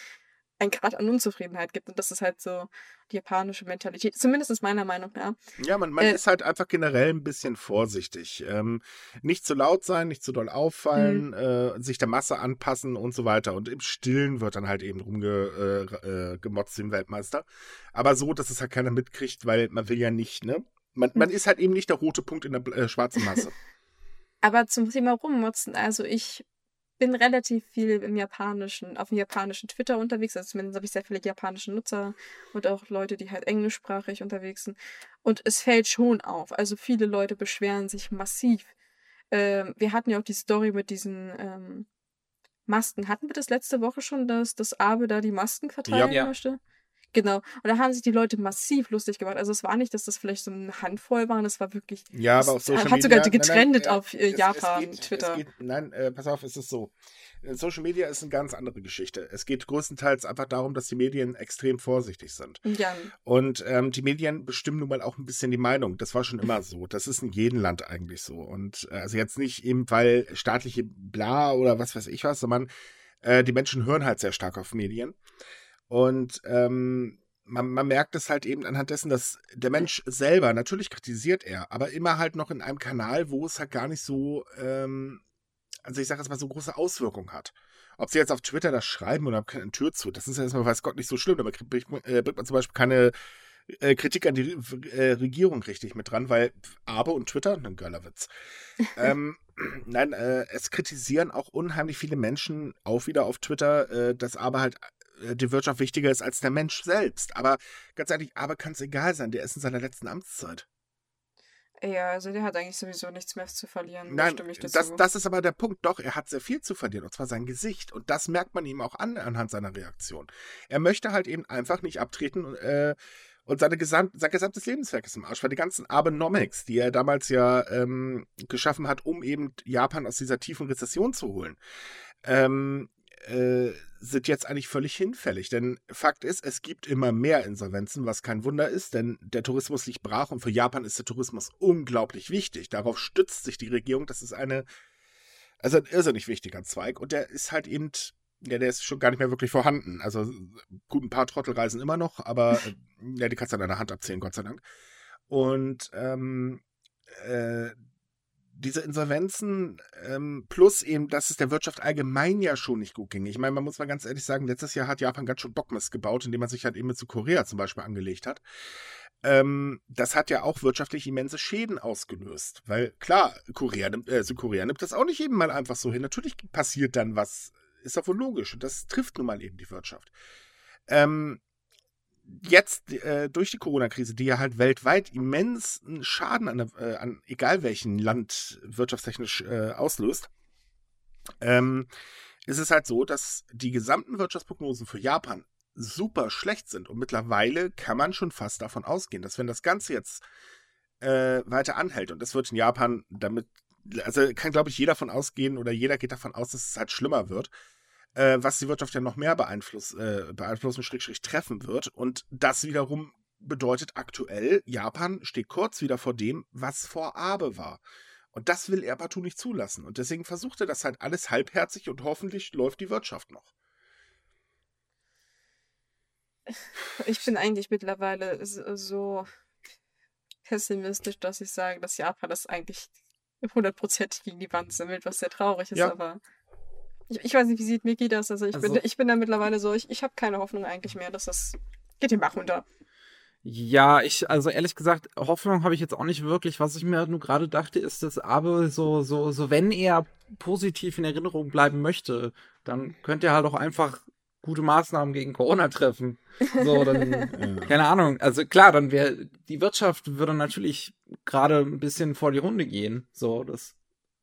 ein Grad an Unzufriedenheit gibt. Und das ist halt so die japanische Mentalität, zumindest meiner Meinung nach.
Ja, man, man äh, ist halt einfach generell ein bisschen vorsichtig. Ähm, nicht zu laut sein, nicht zu doll auffallen, mhm. äh, sich der Masse anpassen und so weiter. Und im Stillen wird dann halt eben rumgemotzt, äh, äh, dem Weltmeister. Aber so, dass es halt keiner mitkriegt, weil man will ja nicht, ne? Man, man mhm. ist halt eben nicht der rote Punkt in der äh, schwarzen Masse.
Aber zum Thema Rummotzen, also ich bin relativ viel im japanischen, auf dem japanischen Twitter unterwegs. Also zumindest habe ich sehr viele japanische Nutzer und auch Leute, die halt englischsprachig unterwegs sind. Und es fällt schon auf. Also viele Leute beschweren sich massiv. Ähm, wir hatten ja auch die Story mit diesen ähm, Masken. Hatten wir das letzte Woche schon, dass das Abe da die Masken verteilen ja. möchte? Genau. Und da haben sich die Leute massiv lustig gemacht. Also es war nicht, dass das vielleicht so eine Handvoll waren, es war wirklich.
Ja, aber auf
Social hat sogar getrennt auf äh, Japan, es, es geht, Twitter.
Geht, nein, äh, pass auf, es ist so. Äh, Social Media ist eine ganz andere Geschichte. Es geht größtenteils einfach darum, dass die Medien extrem vorsichtig sind.
Ja.
Und ähm, die Medien bestimmen nun mal auch ein bisschen die Meinung. Das war schon immer so. Das ist in jedem Land eigentlich so. Und äh, also jetzt nicht eben, weil staatliche Bla oder was weiß ich was, sondern äh, die Menschen hören halt sehr stark auf Medien. Und ähm, man, man merkt es halt eben anhand dessen, dass der Mensch selber, natürlich kritisiert er, aber immer halt noch in einem Kanal, wo es halt gar nicht so, ähm, also ich sage jetzt mal, so große Auswirkungen hat. Ob sie jetzt auf Twitter das schreiben oder keine Tür zu, das ist ja erstmal, weiß Gott, nicht so schlimm, aber bringt, äh, bringt man zum Beispiel keine äh, Kritik an die äh, Regierung richtig mit dran, weil Abe und Twitter, ein geiler Witz. ähm, nein, äh, es kritisieren auch unheimlich viele Menschen auch wieder auf Twitter, dass Abe halt die Wirtschaft wichtiger ist als der Mensch selbst. Aber ganz ehrlich, aber kann es egal sein, der ist in seiner letzten Amtszeit.
Ja, also der hat eigentlich sowieso nichts mehr zu verlieren.
Nein, das, das ist aber der Punkt. Doch, er hat sehr viel zu verlieren, und zwar sein Gesicht. Und das merkt man ihm auch an, anhand seiner Reaktion. Er möchte halt eben einfach nicht abtreten äh, und seine Gesamt, sein gesamtes Lebenswerk ist im Arsch. Weil die ganzen Abenomics, die er damals ja ähm, geschaffen hat, um eben Japan aus dieser tiefen Rezession zu holen, ähm, äh, sind jetzt eigentlich völlig hinfällig. Denn Fakt ist, es gibt immer mehr Insolvenzen, was kein Wunder ist, denn der Tourismus liegt brach und für Japan ist der Tourismus unglaublich wichtig. Darauf stützt sich die Regierung. Das ist eine, also ein irrsinnig wichtiger Zweig und der ist halt eben, ja, der ist schon gar nicht mehr wirklich vorhanden. Also gut, ein paar Trottel reisen immer noch, aber ja, die kannst du an deiner Hand abzählen, Gott sei Dank. Und ähm, äh, diese Insolvenzen ähm, plus eben, dass es der Wirtschaft allgemein ja schon nicht gut ging. Ich meine, man muss mal ganz ehrlich sagen, letztes Jahr hat Japan ganz schön Bockmist gebaut, indem man sich halt eben mit zu Korea zum Beispiel angelegt hat. Ähm, das hat ja auch wirtschaftlich immense Schäden ausgelöst. Weil klar, Korea, äh, Südkorea nimmt das auch nicht eben mal einfach so hin. Natürlich passiert dann was, ist doch wohl logisch. Und das trifft nun mal eben die Wirtschaft. Ähm, jetzt äh, durch die Corona-Krise, die ja halt weltweit immensen Schaden an, äh, an egal welchen Land wirtschaftstechnisch äh, auslöst, ähm, ist es halt so, dass die gesamten Wirtschaftsprognosen für Japan super schlecht sind. Und mittlerweile kann man schon fast davon ausgehen, dass wenn das Ganze jetzt äh, weiter anhält, und das wird in Japan damit, also kann, glaube ich, jeder davon ausgehen oder jeder geht davon aus, dass es halt schlimmer wird, äh, was die Wirtschaft ja noch mehr beeinfluss, äh, beeinflussen, Schrägstrich treffen wird. Und das wiederum bedeutet aktuell, Japan steht kurz wieder vor dem, was vor Abe war. Und das will er partout nicht zulassen. Und deswegen versucht er das halt alles halbherzig und hoffentlich läuft die Wirtschaft noch.
Ich bin eigentlich mittlerweile so pessimistisch, dass ich sage, dass Japan das eigentlich hundertprozentig gegen die Wand sammelt, was sehr traurig ist, ja. aber ich, ich, weiß nicht, wie sieht Miki das? Also ich, also, bin, ich bin da mittlerweile so, ich, ich habe keine Hoffnung eigentlich mehr, dass das geht den Bach runter.
Ja, ich, also ehrlich gesagt, Hoffnung habe ich jetzt auch nicht wirklich. Was ich mir nur gerade dachte, ist, dass Abe so, so, so, wenn er positiv in Erinnerung bleiben möchte, dann könnte er halt auch einfach gute Maßnahmen gegen Corona treffen. So, dann, ja. keine Ahnung. Also klar, dann wäre, die Wirtschaft würde natürlich gerade ein bisschen vor die Runde gehen. So, das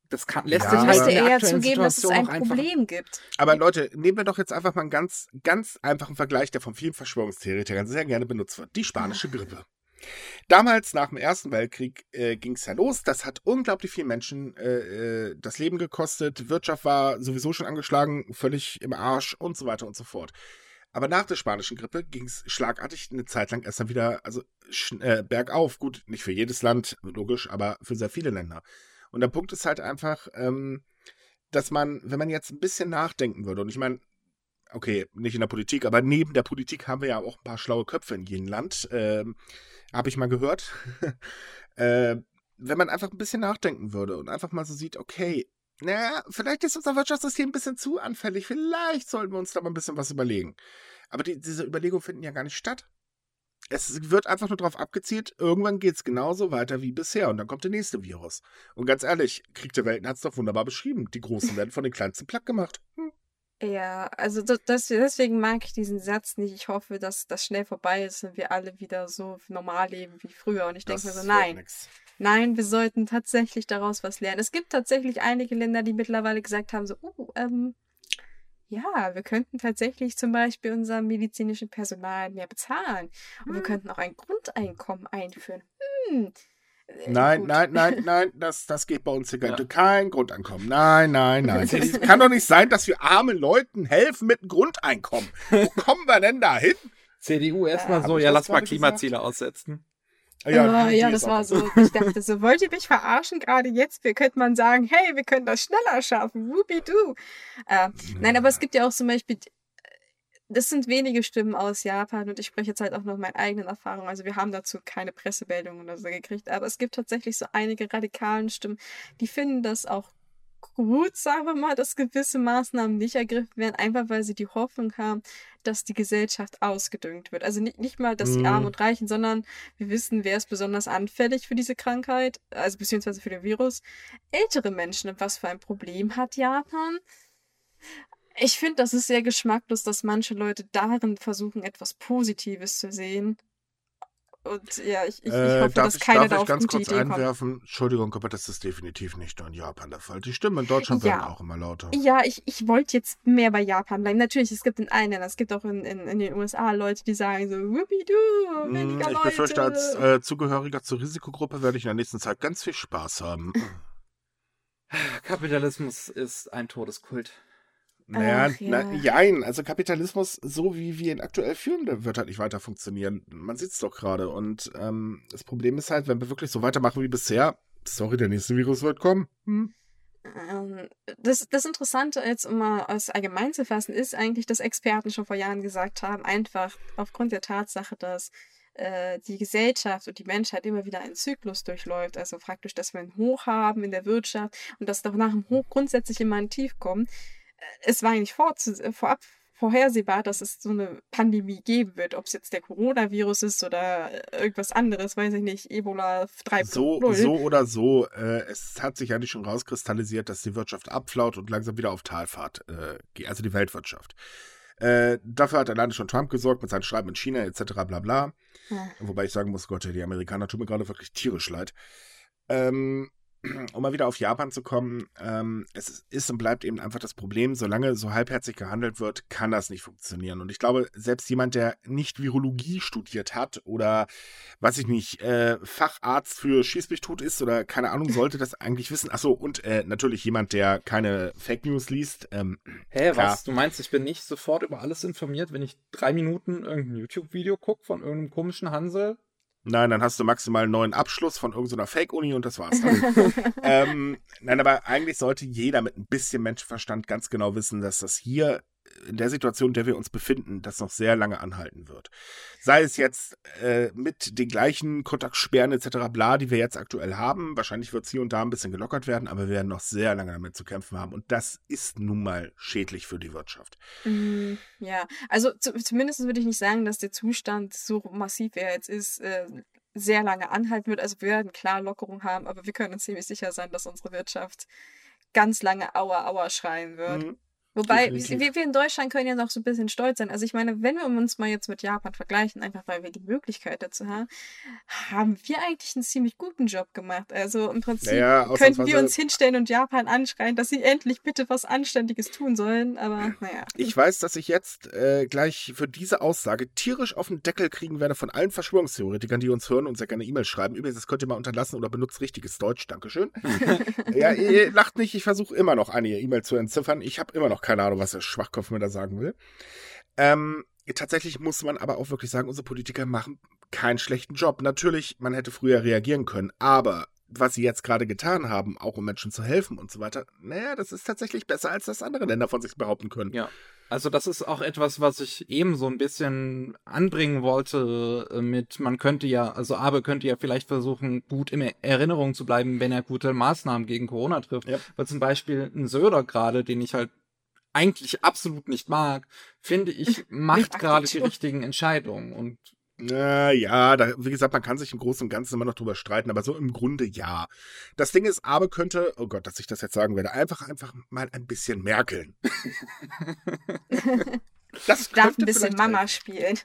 das kann, lässt ja, sich halt
eher zugeben, dass es ein Problem gibt.
Aber Leute, nehmen wir doch jetzt einfach mal einen ganz, ganz einfachen Vergleich, der von vielen Verschwörungstheoretikern sehr gerne benutzt wird. Die spanische Grippe. Damals nach dem Ersten Weltkrieg äh, ging es ja los. Das hat unglaublich vielen Menschen äh, äh, das Leben gekostet. Wirtschaft war sowieso schon angeschlagen, völlig im Arsch und so weiter und so fort. Aber nach der spanischen Grippe ging es schlagartig eine Zeit lang erst dann wieder also äh, bergauf. Gut, nicht für jedes Land, logisch, aber für sehr viele Länder. Und der Punkt ist halt einfach, ähm, dass man, wenn man jetzt ein bisschen nachdenken würde, und ich meine, okay, nicht in der Politik, aber neben der Politik haben wir ja auch ein paar schlaue Köpfe in jedem Land, ähm, habe ich mal gehört. äh, wenn man einfach ein bisschen nachdenken würde und einfach mal so sieht, okay, naja, vielleicht ist unser Wirtschaftssystem ein bisschen zu anfällig, vielleicht sollten wir uns da mal ein bisschen was überlegen. Aber die, diese Überlegungen finden ja gar nicht statt es wird einfach nur darauf abgezielt, irgendwann geht es genauso weiter wie bisher und dann kommt der nächste Virus. Und ganz ehrlich, Krieg der Welten hat es doch wunderbar beschrieben. Die Großen werden von den Kleinsten platt gemacht. Hm.
Ja, also das, deswegen mag ich diesen Satz nicht. Ich hoffe, dass das schnell vorbei ist und wir alle wieder so normal leben wie früher. Und ich denke mir so, nein. Nein, wir sollten tatsächlich daraus was lernen. Es gibt tatsächlich einige Länder, die mittlerweile gesagt haben, so, oh, ähm, ja, wir könnten tatsächlich zum Beispiel unserem medizinischen Personal mehr bezahlen. Und wir hm. könnten auch ein Grundeinkommen einführen. Hm.
Äh, nein, Gut. nein, nein, nein, das, das geht bei uns hier ja. kein Grundeinkommen. Nein, nein, nein. Es kann doch nicht sein, dass wir armen Leuten helfen mit einem Grundeinkommen. Wo kommen wir denn da hin?
CDU erstmal ja, so, ja, lass mal Klimaziele gesagt? aussetzen.
Ja, oh, ja das war so. Ich dachte so, wollt ihr mich verarschen gerade jetzt? Wir könnte man sagen, hey, wir können das schneller schaffen. Whoopie-doo. Äh, nein, aber es gibt ja auch zum Beispiel, das sind wenige Stimmen aus Japan und ich spreche jetzt halt auch noch meine eigenen Erfahrungen. Also wir haben dazu keine Pressemeldungen oder so gekriegt, aber es gibt tatsächlich so einige radikalen Stimmen, die finden das auch gut, sagen wir mal, dass gewisse Maßnahmen nicht ergriffen werden, einfach weil sie die Hoffnung haben, dass die Gesellschaft ausgedüngt wird. Also nicht, nicht mal, dass die Armen mhm. und Reichen, sondern wir wissen, wer ist besonders anfällig für diese Krankheit, also beziehungsweise für den Virus. Ältere Menschen. Und was für ein Problem hat Japan? Ich finde, das ist sehr geschmacklos, dass manche Leute darin versuchen, etwas Positives zu sehen und ja, ich, ich, äh, hoffe, dass ich, keiner da auf ganz kurz Idee
einwerfen? Kommt. Entschuldigung, aber das ist definitiv nicht nur in Japan der Fall. Die Stimmen in Deutschland ja. werden auch immer lauter.
Ja, ich, ich wollte jetzt mehr bei Japan bleiben. Natürlich, es gibt in allen Ländern, es gibt auch in, in, in den USA Leute, die sagen so, whoopie-doo, hm, weniger
Ich befürchte, als äh, Zugehöriger zur Risikogruppe werde ich in der nächsten Zeit ganz viel Spaß haben.
Kapitalismus ist ein Todeskult.
Naja, Ach, ja. na, jein. Also Kapitalismus, so wie wir ihn aktuell führen, wird halt nicht weiter funktionieren. Man sieht es doch gerade. Und ähm, das Problem ist halt, wenn wir wirklich so weitermachen wie bisher, sorry, der nächste Virus wird kommen. Hm?
Ähm, das, das Interessante jetzt, um mal als allgemein zu fassen, ist eigentlich, dass Experten schon vor Jahren gesagt haben, einfach aufgrund der Tatsache, dass äh, die Gesellschaft und die Menschheit immer wieder einen Zyklus durchläuft. Also praktisch, dass wir ein Hoch haben in der Wirtschaft und dass doch nach dem Hoch grundsätzlich immer ein Tief kommt. Äh, es war eigentlich vor, äh, vorab vorhersehbar, dass es so eine Pandemie geben wird. Ob es jetzt der Coronavirus ist oder irgendwas anderes, weiß ich nicht, Ebola 3.0.
So, so oder so, äh, es hat sich eigentlich schon rauskristallisiert, dass die Wirtschaft abflaut und langsam wieder auf Talfahrt äh, geht, also die Weltwirtschaft. Äh, dafür hat alleine schon Trump gesorgt mit seinen Schreiben in China etc. bla bla. Ja. Wobei ich sagen muss, Gott, die Amerikaner tun mir gerade wirklich tierisch leid. Ähm, um mal wieder auf Japan zu kommen, ähm, es ist und bleibt eben einfach das Problem, solange so halbherzig gehandelt wird, kann das nicht funktionieren. Und ich glaube, selbst jemand, der nicht Virologie studiert hat oder, weiß ich nicht, äh, Facharzt für Schieß mich tot ist oder keine Ahnung, sollte das eigentlich wissen. Achso, und äh, natürlich jemand, der keine Fake News liest. Ähm,
Hä, klar. was? Du meinst, ich bin nicht sofort über alles informiert, wenn ich drei Minuten irgendein YouTube-Video gucke von irgendeinem komischen Hansel?
Nein, dann hast du maximal einen neuen Abschluss von irgendeiner Fake-Uni und das war's dann. ähm, nein, aber eigentlich sollte jeder mit ein bisschen Menschenverstand ganz genau wissen, dass das hier in der Situation, in der wir uns befinden, das noch sehr lange anhalten wird. Sei es jetzt äh, mit den gleichen Kontaktsperren etc. bla, die wir jetzt aktuell haben. Wahrscheinlich wird es hier und da ein bisschen gelockert werden, aber wir werden noch sehr lange damit zu kämpfen haben. Und das ist nun mal schädlich für die Wirtschaft.
Mm, ja, also zu, zumindest würde ich nicht sagen, dass der Zustand so massiv, wie er jetzt ist, äh, sehr lange anhalten wird. Also wir werden klar Lockerung haben, aber wir können uns ziemlich sicher sein, dass unsere Wirtschaft ganz lange Aua Aua schreien wird. Mhm. Wobei, wir, wir in Deutschland können ja noch so ein bisschen stolz sein. Also ich meine, wenn wir uns mal jetzt mit Japan vergleichen, einfach weil wir die Möglichkeit dazu haben, haben wir eigentlich einen ziemlich guten Job gemacht. Also im Prinzip naja, könnten wir uns hinstellen und Japan anschreien, dass sie endlich bitte was Anständiges tun sollen. Aber naja.
Ich weiß, dass ich jetzt äh, gleich für diese Aussage tierisch auf den Deckel kriegen werde von allen Verschwörungstheoretikern, die uns hören und sehr gerne E-Mails schreiben. Übrigens, das könnt ihr mal unterlassen oder benutzt richtiges Deutsch. Dankeschön. ja, ihr lacht nicht. Ich versuche immer noch eine E-Mail zu entziffern. Ich habe immer noch keine Ahnung, was der Schwachkopf mir da sagen will. Ähm, tatsächlich muss man aber auch wirklich sagen, unsere Politiker machen keinen schlechten Job. Natürlich, man hätte früher reagieren können, aber was sie jetzt gerade getan haben, auch um Menschen zu helfen und so weiter, naja, das ist tatsächlich besser, als das andere Länder von sich behaupten können.
Ja. Also das ist auch etwas, was ich eben so ein bisschen anbringen wollte äh, mit, man könnte ja, also Abe könnte ja vielleicht versuchen, gut in Erinnerung zu bleiben, wenn er gute Maßnahmen gegen Corona trifft. Ja. Weil zum Beispiel ein Söder gerade, den ich halt eigentlich absolut nicht mag, finde ich, macht gerade die richtigen Entscheidungen und
na ja, da, wie gesagt, man kann sich im Großen und Ganzen immer noch drüber streiten, aber so im Grunde ja. Das Ding ist, Abe könnte, oh Gott, dass ich das jetzt sagen werde, einfach, einfach mal ein bisschen merkeln.
das Darf ein bisschen Mama helfen. spielen.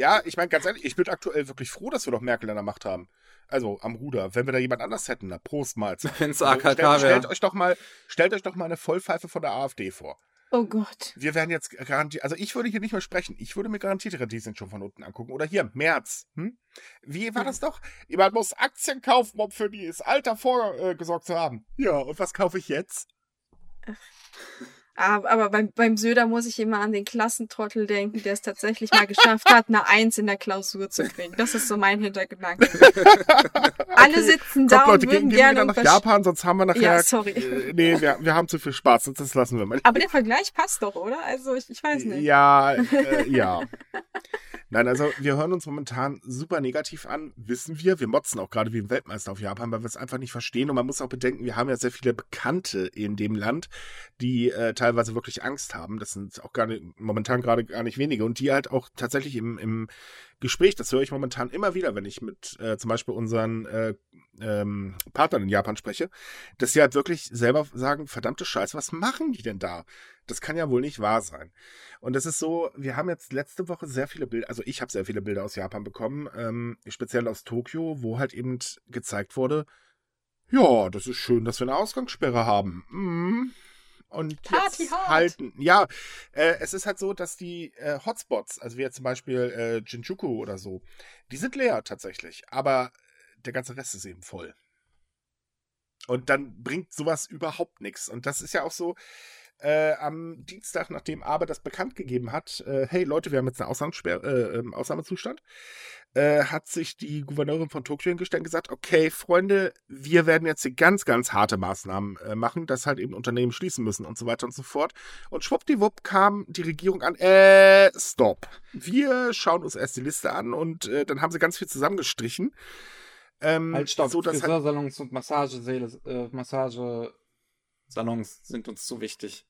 Ja, ich meine, ganz ehrlich, ich bin aktuell wirklich froh, dass wir doch Merkel in der Macht haben also am Ruder. Wenn wir da jemand anders hätten, na Prost Mahlzeit.
Wenn's AKK also,
stellt, stellt euch doch mal, stellt euch doch mal eine Vollpfeife von der AfD vor.
Oh Gott.
Wir werden jetzt garantiert, also ich würde hier nicht mehr sprechen. Ich würde mir garantiert ihre Diesel schon von unten angucken. Oder hier, März. Hm? Wie war das doch? Jemand muss Aktien kaufen, um für das Alter vorgesorgt zu haben. Ja, und was kaufe ich jetzt?
Ach. Aber beim, beim Söder muss ich immer an den Klassentrottel denken, der es tatsächlich mal geschafft hat, eine Eins in der Klausur zu kriegen. Das ist so mein Hintergedanke. Alle okay. sitzen da Kommt, Leute, und würden gehen, gerne...
Wir nach Japan, sonst haben wir nachher... Ja, sorry. Äh, nee, wir, wir haben zu viel Spaß, das lassen wir mal.
Aber der Vergleich passt doch, oder? Also ich, ich weiß nicht.
Ja, äh, ja. Nein, also wir hören uns momentan super negativ an, wissen wir. Wir motzen auch gerade wie ein Weltmeister auf Japan, weil wir es einfach nicht verstehen. Und man muss auch bedenken, wir haben ja sehr viele Bekannte in dem Land, die äh, teilweise wirklich Angst haben. Das sind auch gar nicht, momentan gerade gar nicht wenige. Und die halt auch tatsächlich im, im Gespräch, das höre ich momentan immer wieder, wenn ich mit äh, zum Beispiel unseren äh, ähm, Partnern in Japan spreche, dass sie halt wirklich selber sagen, verdammte Scheiße, was machen die denn da? Das kann ja wohl nicht wahr sein. Und das ist so, wir haben jetzt letzte Woche sehr viele Bilder, also ich habe sehr viele Bilder aus Japan bekommen, ähm, speziell aus Tokio, wo halt eben gezeigt wurde, ja, das ist schön, dass wir eine Ausgangssperre haben. Mm. Und Party jetzt halten. Ja, äh, es ist halt so, dass die äh, Hotspots, also wie jetzt zum Beispiel äh, Jinjuku oder so, die sind leer tatsächlich. Aber der ganze Rest ist eben voll. Und dann bringt sowas überhaupt nichts. Und das ist ja auch so, äh, am Dienstag, nachdem Abe das bekannt gegeben hat, äh, hey Leute, wir haben jetzt einen Ausnahmesperr äh, ähm, Ausnahmezustand, äh, hat sich die Gouverneurin von Tokio hingestellt und gesagt, okay, Freunde, wir werden jetzt hier ganz, ganz harte Maßnahmen äh, machen, dass halt eben Unternehmen schließen müssen und so weiter und so fort. Und schwuppdiwupp kam die Regierung an, äh, stopp. Wir schauen uns erst die Liste an und äh, dann haben sie ganz viel zusammengestrichen.
Ähm, halt, stopp. So, halt Friseursalons halt und Massagesäle, Massagesalons sind uns zu wichtig.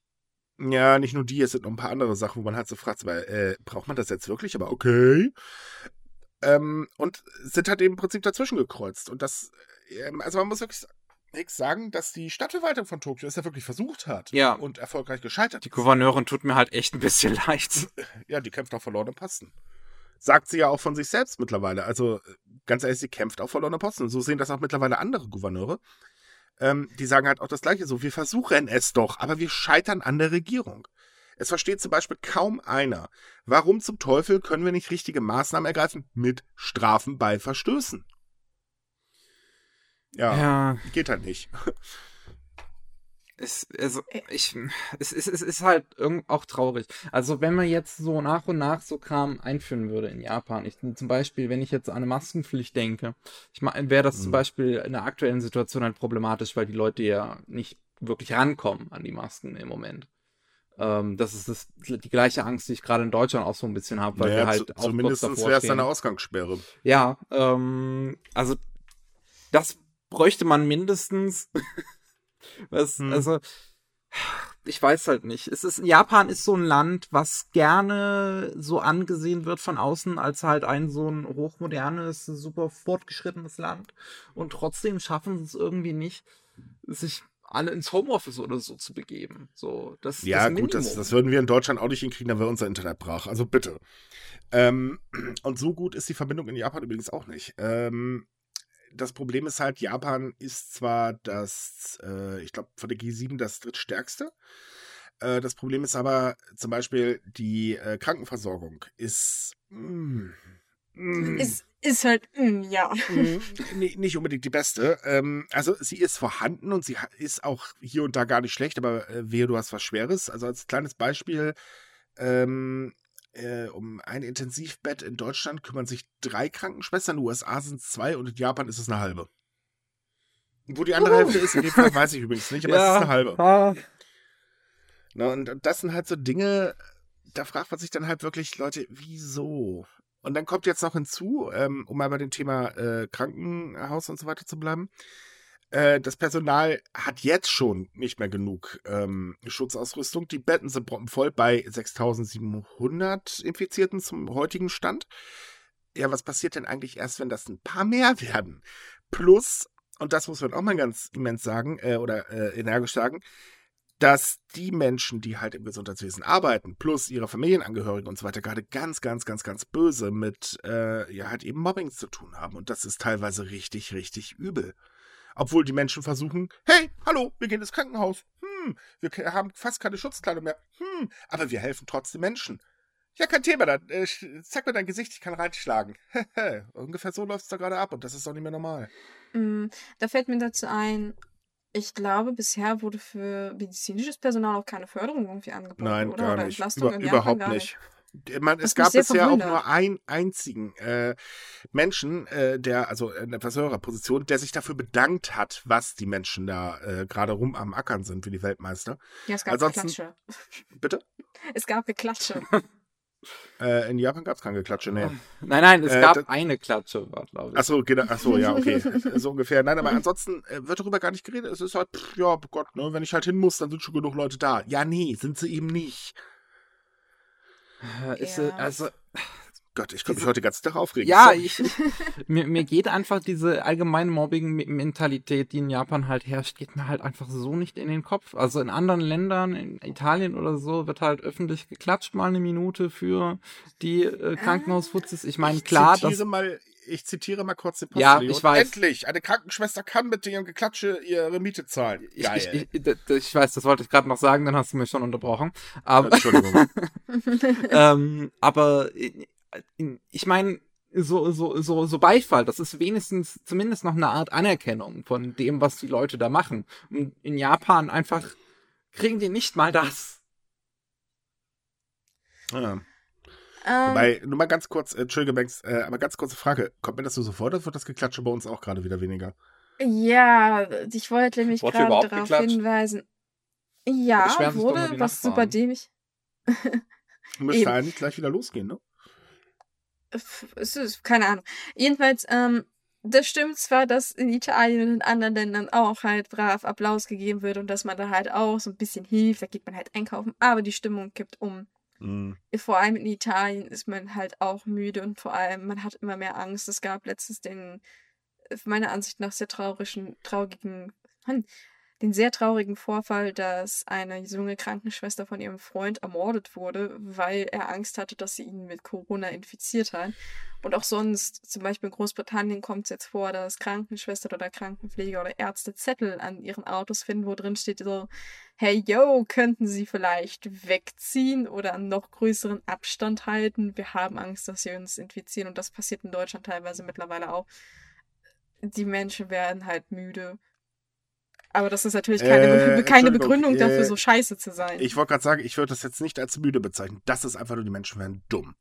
Ja, nicht nur die, es sind noch ein paar andere Sachen, wo man halt so fragt, weil, äh, braucht man das jetzt wirklich? Aber okay. Ähm, und sind halt im Prinzip dazwischen gekreuzt. Und das, ähm, also man muss wirklich nichts sagen, dass die Stadtverwaltung von Tokio es ja wirklich versucht hat.
Ja.
Und erfolgreich gescheitert
Die Gouverneurin tut mir halt echt ein bisschen leid.
Ja, die kämpft auf verlorenen Posten. Sagt sie ja auch von sich selbst mittlerweile. Also, ganz ehrlich, sie kämpft auf verlorenen Posten. So sehen das auch mittlerweile andere Gouverneure. Ähm, die sagen halt auch das Gleiche so. Wir versuchen es doch, aber wir scheitern an der Regierung. Es versteht zum Beispiel kaum einer. Warum zum Teufel können wir nicht richtige Maßnahmen ergreifen mit Strafen bei Verstößen? Ja, ja. geht halt nicht.
Es, also, ich, es, es, es ist halt auch traurig. Also, wenn man jetzt so nach und nach so Kram einführen würde in Japan, ich, zum Beispiel, wenn ich jetzt an eine Maskenpflicht denke, ich meine, wäre das mhm. zum Beispiel in der aktuellen Situation halt problematisch, weil die Leute ja nicht wirklich rankommen an die Masken im Moment. Ähm, das ist das, die gleiche Angst, die ich gerade in Deutschland auch so ein bisschen habe, weil naja, wir halt zu, auch
Zumindest wäre es eine Ausgangssperre.
Ja, ähm, also das bräuchte man mindestens. was, hm. also ich weiß halt nicht. Es ist, Japan ist so ein Land, was gerne so angesehen wird von außen als halt ein so ein hochmodernes, super fortgeschrittenes Land. Und trotzdem schaffen sie es irgendwie nicht, sich alle ins Homeoffice oder so zu begeben. So, das
Ja, das gut, das, das würden wir in Deutschland auch nicht hinkriegen, dann wäre unser Internet brach. Also bitte. Ähm, und so gut ist die Verbindung in Japan übrigens auch nicht. Ähm, das Problem ist halt, Japan ist zwar das, äh, ich glaube, von der G7 das drittstärkste. Äh, das Problem ist aber zum Beispiel, die äh, Krankenversorgung ist. Mh,
mm, mh, ist ist halt, mh, ja.
Mhm. nicht unbedingt die beste. Ähm, also sie ist vorhanden und sie ist auch hier und da gar nicht schlecht, aber äh, wehe, du hast was Schweres. Also als kleines Beispiel, ähm, äh, um ein Intensivbett in Deutschland kümmern sich drei Krankenschwestern, in den USA sind es zwei und in Japan ist es eine halbe. Wo die andere uh. Hälfte ist, in dem Fall weiß ich übrigens nicht, aber ja. es ist eine halbe. Ah. Na, und das sind halt so Dinge, da fragt man sich dann halt wirklich, Leute, wieso? Und dann kommt jetzt noch hinzu, ähm, um mal bei dem Thema äh, Krankenhaus und so weiter zu bleiben, äh, das Personal hat jetzt schon nicht mehr genug ähm, Schutzausrüstung. Die Betten sind voll bei 6700 Infizierten zum heutigen Stand. Ja, was passiert denn eigentlich erst, wenn das ein paar mehr werden? Plus, und das muss man auch mal ganz immens sagen, äh, oder äh, energisch sagen, dass die Menschen, die halt im Gesundheitswesen arbeiten, plus ihre Familienangehörigen und so weiter, gerade ganz, ganz, ganz, ganz böse mit, äh, ja, halt eben Mobbing zu tun haben. Und das ist teilweise richtig, richtig übel. Obwohl die Menschen versuchen, hey, hallo, wir gehen ins Krankenhaus. Hm, wir haben fast keine Schutzkleidung mehr. Hm, aber wir helfen trotzdem Menschen. Ja, kein Thema, dann äh, zeig mir dein Gesicht, ich kann reinschlagen. Ungefähr so läuft es da gerade ab und das ist doch nicht mehr normal.
Mm, da fällt mir dazu ein, ich glaube, bisher wurde für medizinisches Personal auch keine Förderung irgendwie angeboten,
Nein, oder? gar oder nicht. Über, überhaupt nicht. Man, es gab bisher auch nur einen einzigen äh, Menschen, äh, der, also in der Versorgerposition, der sich dafür bedankt hat, was die Menschen da äh, gerade rum am Ackern sind, wie die Weltmeister.
Ja, es gab Ansonsten, Geklatsche.
Bitte?
Es gab Geklatsche.
Äh, in Japan gab es keine Klatsche, nee.
Nein, nein, es äh, gab eine Klatsche, glaube ich.
Achso, genau, achso, ja, okay. so ungefähr. Nein, aber ansonsten äh, wird darüber gar nicht geredet. Es ist halt, pff, ja, Gott, ne, wenn ich halt hin muss, dann sind schon genug Leute da. Ja, nee, sind sie eben nicht.
Ist, ja. Also,
Gott, ich könnte mich heute den ganzen Tag aufregen.
Ja, ich, mir, mir geht einfach diese allgemeine Mobbing-Mentalität, die in Japan halt herrscht, geht mir halt einfach so nicht in den Kopf. Also in anderen Ländern, in Italien oder so, wird halt öffentlich geklatscht mal eine Minute für die äh, Krankenhausfutzes. Ich meine, klar,
ich zitiere mal, ich zitiere mal kurz den
Postillon. Ja, ich weiß.
Endlich, eine Krankenschwester kann mit ihrem Geklatsche ihre Miete zahlen.
Ich, ich, ich, ich, weiß, das wollte ich gerade noch sagen, dann hast du mich schon unterbrochen. Aber,
Entschuldigung.
ähm, aber ich meine, so, so, so, so Beifall, das ist wenigstens zumindest noch eine Art Anerkennung von dem, was die Leute da machen. Und in Japan einfach kriegen die nicht mal das.
Ja. Ähm, Wobei, nur mal ganz kurz, äh, Entschuldige, Banks, äh, aber ganz kurze Frage. Kommt mir das so sofort oder wird das Geklatsche bei uns auch gerade wieder weniger?
Ja, ich wollte nämlich gerade darauf geklatscht? hinweisen. Ja, wurde, was super dämlich.
Müsste eigentlich gleich wieder losgehen, ne?
Es ist, keine Ahnung. Jedenfalls, ähm, das stimmt zwar, dass in Italien und in anderen Ländern auch halt brav Applaus gegeben wird und dass man da halt auch so ein bisschen hilft, da geht man halt einkaufen, aber die Stimmung kippt um. Mhm. Vor allem in Italien ist man halt auch müde und vor allem man hat immer mehr Angst. Es gab letztens den, meiner Ansicht nach sehr traurigen, traurigen, den sehr traurigen Vorfall, dass eine junge Krankenschwester von ihrem Freund ermordet wurde, weil er Angst hatte, dass sie ihn mit Corona infiziert hat. Und auch sonst, zum Beispiel in Großbritannien kommt es jetzt vor, dass Krankenschwestern oder Krankenpfleger oder Ärzte Zettel an ihren Autos finden, wo drin steht so, hey yo, könnten Sie vielleicht wegziehen oder einen noch größeren Abstand halten? Wir haben Angst, dass Sie uns infizieren und das passiert in Deutschland teilweise mittlerweile auch. Die Menschen werden halt müde aber das ist natürlich keine, äh, keine Begründung dafür, äh, so scheiße zu sein.
Ich wollte gerade sagen, ich würde das jetzt nicht als müde bezeichnen. Das ist einfach nur, die Menschen werden dumm.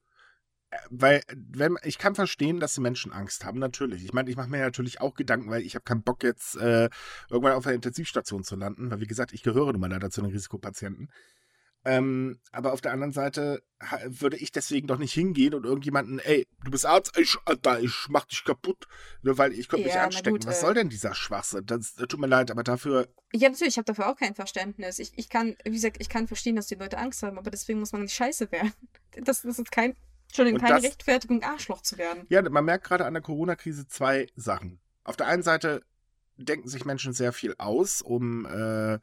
Äh, weil, wenn, ich kann verstehen, dass die Menschen Angst haben, natürlich. Ich meine, ich mache mir natürlich auch Gedanken, weil ich habe keinen Bock jetzt äh, irgendwann auf einer Intensivstation zu landen, weil wie gesagt, ich gehöre nun mal leider zu den Risikopatienten. Ähm, aber auf der anderen Seite würde ich deswegen doch nicht hingehen und irgendjemanden, ey, du bist Arzt, ich, Alter, ich mach dich kaputt, nur weil ich könnte ja, mich anstecken. Gut, Was äh, soll denn dieser Schwachsinn? Das, das, tut mir leid, aber dafür.
Ja, natürlich, ich habe dafür auch kein Verständnis. Ich, ich kann, wie gesagt, ich kann verstehen, dass die Leute Angst haben, aber deswegen muss man nicht scheiße werden. Das, das ist kein, Entschuldigung, keine das, Rechtfertigung, Arschloch zu werden.
Ja, man merkt gerade an der Corona-Krise zwei Sachen. Auf der einen Seite denken sich Menschen sehr viel aus, um äh,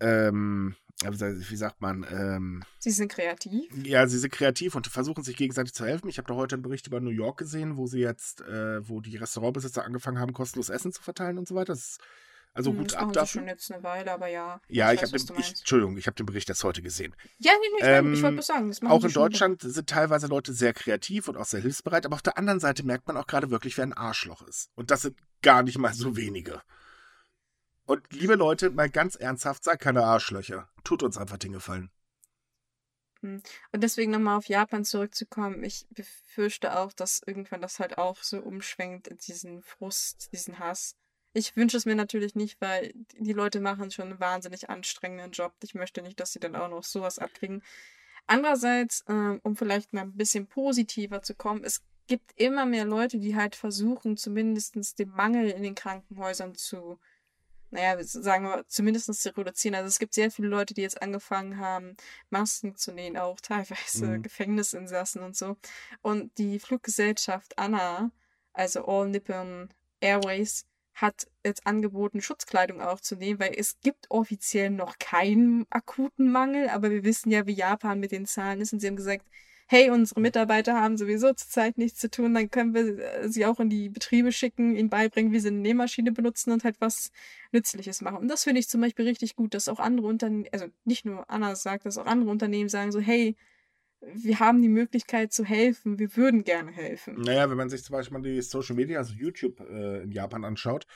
ähm, wie sagt man? Ähm,
sie sind kreativ.
Ja, sie sind kreativ und versuchen sich gegenseitig zu helfen. Ich habe da heute einen Bericht über New York gesehen, wo sie jetzt, äh, wo die Restaurantbesitzer angefangen haben, kostenlos Essen zu verteilen und so weiter. Das ist, also hm,
Hut ab dafür. schon jetzt eine Weile, aber ja.
Ja, ich, ich habe den, ich, Entschuldigung, ich habe den Bericht erst heute gesehen.
Ja, nee, nee, ähm, ich wollte nur sagen.
auch in Deutschland sind teilweise Leute sehr kreativ und auch sehr hilfsbereit, aber auf der anderen Seite merkt man auch gerade wirklich, wer ein Arschloch ist. Und das sind gar nicht mal so wenige. Und liebe Leute, mal ganz ernsthaft, seid keine Arschlöcher. Tut uns einfach den Gefallen.
Hm. Und deswegen nochmal auf Japan zurückzukommen, ich befürchte auch, dass irgendwann das halt auch so umschwenkt diesen Frust, diesen Hass. Ich wünsche es mir natürlich nicht, weil die Leute machen schon einen wahnsinnig anstrengenden Job. Ich möchte nicht, dass sie dann auch noch sowas abkriegen. Andererseits, äh, um vielleicht mal ein bisschen positiver zu kommen, es gibt immer mehr Leute, die halt versuchen, zumindest den Mangel in den Krankenhäusern zu naja, sagen wir, zumindest zu reduzieren. Also es gibt sehr viele Leute, die jetzt angefangen haben, Masken zu nähen, auch teilweise mhm. Gefängnisinsassen und so. Und die Fluggesellschaft ANA, also All Nippon Airways, hat jetzt angeboten, Schutzkleidung aufzunehmen, weil es gibt offiziell noch keinen akuten Mangel, aber wir wissen ja, wie Japan mit den Zahlen ist und sie haben gesagt, hey, unsere Mitarbeiter haben sowieso zurzeit nichts zu tun, dann können wir äh, sie auch in die Betriebe schicken, ihnen beibringen, wie sie eine Nähmaschine benutzen und halt was Nützliches machen. Und das finde ich zum Beispiel richtig gut, dass auch andere Unternehmen, also nicht nur Anna sagt, dass auch andere Unternehmen sagen so, hey, wir haben die Möglichkeit zu helfen, wir würden gerne helfen.
Naja, wenn man sich zum Beispiel mal die Social Media, also YouTube äh, in Japan anschaut,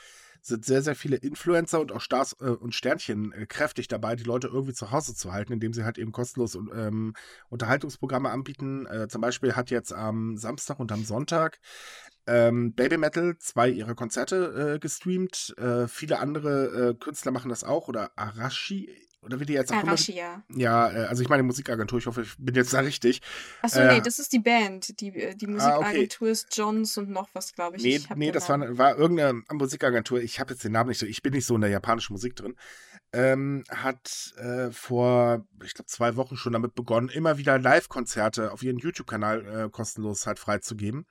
sind sehr, sehr viele Influencer und auch Stars äh, und Sternchen äh, kräftig dabei, die Leute irgendwie zu Hause zu halten, indem sie halt eben kostenlos ähm, Unterhaltungsprogramme anbieten. Äh, zum Beispiel hat jetzt am Samstag und am Sonntag ähm, Baby Metal zwei ihrer Konzerte äh, gestreamt. Äh, viele andere äh, Künstler machen das auch oder Arashi oder wie die jetzt
Arashi, ja.
Ja, äh, also ich meine Musikagentur, ich hoffe, ich bin jetzt da richtig.
Achso, äh, nee, das ist die Band. Die, äh, die Musikagentur ah, okay. ist Johns und noch was, glaube ich.
Nee,
ich
nee das war, war irgendeine Musikagentur, ich habe jetzt den Namen nicht so, ich bin nicht so in der japanischen Musik drin. Ähm, hat äh, vor, ich glaube, zwei Wochen schon damit begonnen, immer wieder Live-Konzerte auf ihren YouTube-Kanal äh, kostenlos halt freizugeben.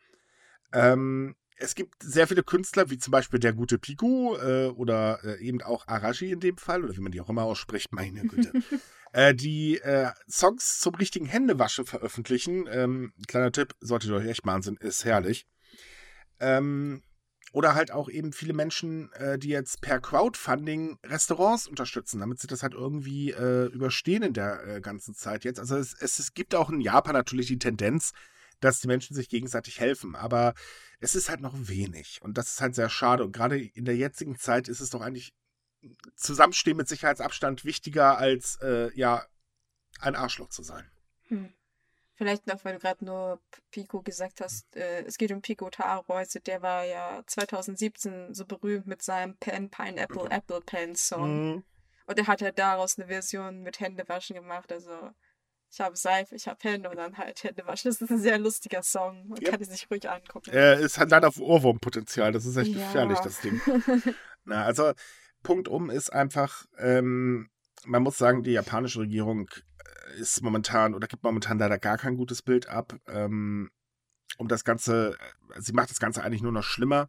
Ähm, es gibt sehr viele Künstler, wie zum Beispiel der gute Piku äh, oder äh, eben auch Arashi in dem Fall, oder wie man die auch immer ausspricht, meine Güte, äh, die äh, Songs zum richtigen Händewaschen veröffentlichen. Ähm, kleiner Tipp, solltet ihr euch echt mal ansehen, ist herrlich. Ähm, oder halt auch eben viele Menschen, äh, die jetzt per Crowdfunding Restaurants unterstützen, damit sie das halt irgendwie äh, überstehen in der ganzen Zeit jetzt. Also es, es, es gibt auch in Japan natürlich die Tendenz, dass die Menschen sich gegenseitig helfen. Aber es ist halt noch wenig. Und das ist halt sehr schade. Und gerade in der jetzigen Zeit ist es doch eigentlich Zusammenstehen mit Sicherheitsabstand wichtiger als äh, ja ein Arschloch zu sein. Hm.
Vielleicht noch, weil du gerade nur Pico gesagt hast, äh, es geht um Pico Taro, also der war ja 2017 so berühmt mit seinem Pen Pineapple Apple Pen Song. Mhm. Und er hat ja daraus eine Version mit Händewaschen gemacht, also ich habe Seife, ich habe Hände und dann halt Händewaschen. Das ist ein sehr lustiger Song. Man ja. kann es sich ruhig angucken.
Er ist halt leider auf Ohrwurmpotenzial. Das ist echt ja. gefährlich, das Ding. Na, also, Punkt um ist einfach, ähm, man muss sagen, die japanische Regierung ist momentan oder gibt momentan leider gar kein gutes Bild ab. Ähm, um das Ganze, äh, sie macht das Ganze eigentlich nur noch schlimmer.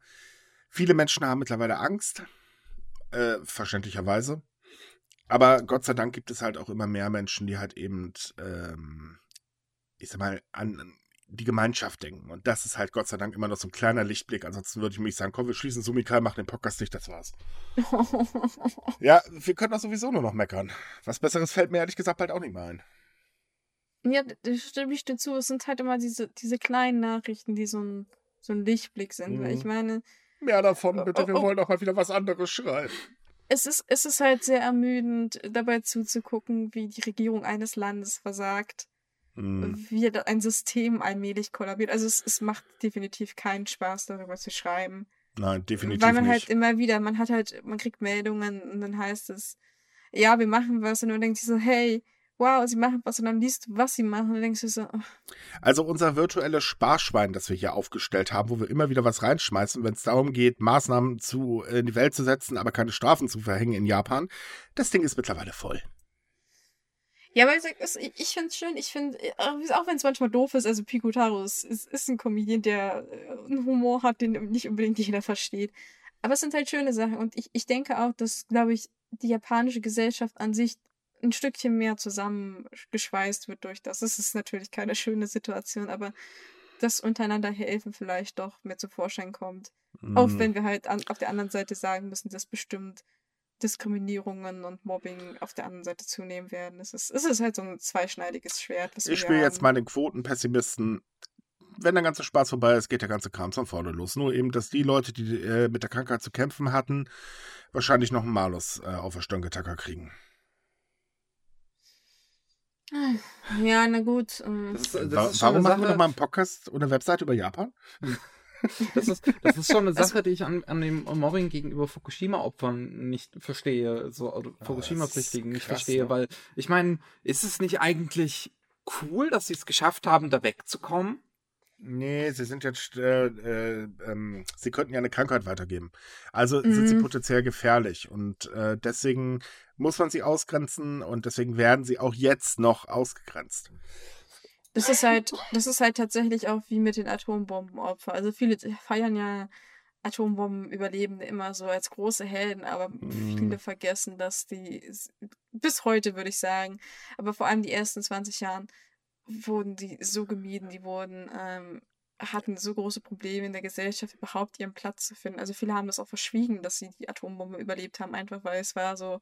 Viele Menschen haben mittlerweile Angst, äh, verständlicherweise. Aber Gott sei Dank gibt es halt auch immer mehr Menschen, die halt eben, ähm, ich sag mal, an die Gemeinschaft denken. Und das ist halt Gott sei Dank immer noch so ein kleiner Lichtblick. Ansonsten würde ich mich sagen, komm, wir schließen Sumikal, machen den Podcast nicht, das war's. ja, wir können doch sowieso nur noch meckern. Was Besseres fällt mir ehrlich gesagt bald auch nicht mehr ein.
Ja, da stimme ich dir zu. Es sind halt immer diese, diese kleinen Nachrichten, die so ein, so ein Lichtblick sind. Mhm. Weil ich mhm. meine.
Mehr davon, bitte. Oh, wir oh, wollen auch mal wieder was anderes schreiben.
Es ist, es ist halt sehr ermüdend, dabei zuzugucken, wie die Regierung eines Landes versagt. Mhm. Wie ein System allmählich kollabiert. Also es, es macht definitiv keinen Spaß, darüber zu schreiben.
Nein, definitiv nicht.
Weil man
halt
nicht. halt immer wieder, man hat halt, man kriegt Meldungen und dann heißt es, ja, wir machen was und dann denkt sich so, hey, wow, sie machen was und dann liest du, was sie machen und denkst du so. Oh.
Also unser virtuelles Sparschwein, das wir hier aufgestellt haben, wo wir immer wieder was reinschmeißen, wenn es darum geht, Maßnahmen zu, in die Welt zu setzen, aber keine Strafen zu verhängen in Japan, das Ding ist mittlerweile voll.
Ja, aber ich, ich finde es schön, ich finde, äh, auch wenn es manchmal doof ist, also Pikutaro ist, ist, ist ein Comedian, der äh, einen Humor hat, den nicht unbedingt jeder versteht. Aber es sind halt schöne Sachen und ich, ich denke auch, dass, glaube ich, die japanische Gesellschaft an sich ein Stückchen mehr zusammengeschweißt wird durch das. Es ist natürlich keine schöne Situation, aber das untereinander helfen vielleicht doch mehr zu Vorschein kommt. Mhm. Auch wenn wir halt an, auf der anderen Seite sagen müssen, dass bestimmt Diskriminierungen und Mobbing auf der anderen Seite zunehmen werden. Es ist, es ist halt so ein zweischneidiges Schwert.
ich spiele jetzt mal den Quotenpessimisten. Wenn der ganze Spaß vorbei ist, geht der ganze Kram von vorne los. Nur eben, dass die Leute, die äh, mit der Krankheit zu kämpfen hatten, wahrscheinlich noch einen Malus äh, auf der Stirn kriegen.
Ja, na gut. Ähm.
Das ist, das Warum machen wir noch mal einen Podcast oder eine Webseite über Japan?
Das ist, das ist schon eine Sache, die ich an, an dem Mobbing gegenüber Fukushima-Opfern nicht verstehe, so ah, Fukushima-Pflichtigen nicht verstehe, ne? weil ich meine, ist es nicht eigentlich cool, dass sie es geschafft haben, da wegzukommen?
Nee, sie sind jetzt, äh, äh, ähm, sie könnten ja eine Krankheit weitergeben. Also mhm. sind sie mhm. potenziell gefährlich und äh, deswegen muss man sie ausgrenzen und deswegen werden sie auch jetzt noch ausgegrenzt.
Das ist halt, das ist halt tatsächlich auch wie mit den Atombombenopfern. Also viele feiern ja Atombombenüberlebende immer so als große Helden, aber mhm. viele vergessen, dass die bis heute würde ich sagen, aber vor allem die ersten 20 Jahren wurden die so gemieden, die wurden, ähm, hatten so große Probleme in der Gesellschaft, überhaupt ihren Platz zu finden. Also viele haben das auch verschwiegen, dass sie die Atombombe überlebt haben, einfach weil es war so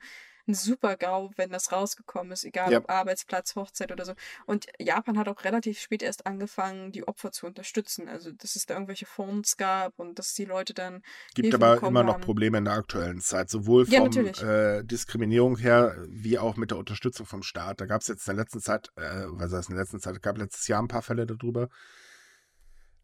ein super GAU, wenn das rausgekommen ist, egal ja. ob Arbeitsplatz, Hochzeit oder so. Und Japan hat auch relativ spät erst angefangen, die Opfer zu unterstützen. Also, dass es da irgendwelche Fonds gab und dass die Leute dann.
Gibt Hilfe aber immer noch haben. Probleme in der aktuellen Zeit, sowohl von ja, äh, Diskriminierung her, wie auch mit der Unterstützung vom Staat. Da gab es jetzt in der letzten Zeit, äh, was heißt in der letzten Zeit, gab letztes Jahr ein paar Fälle darüber.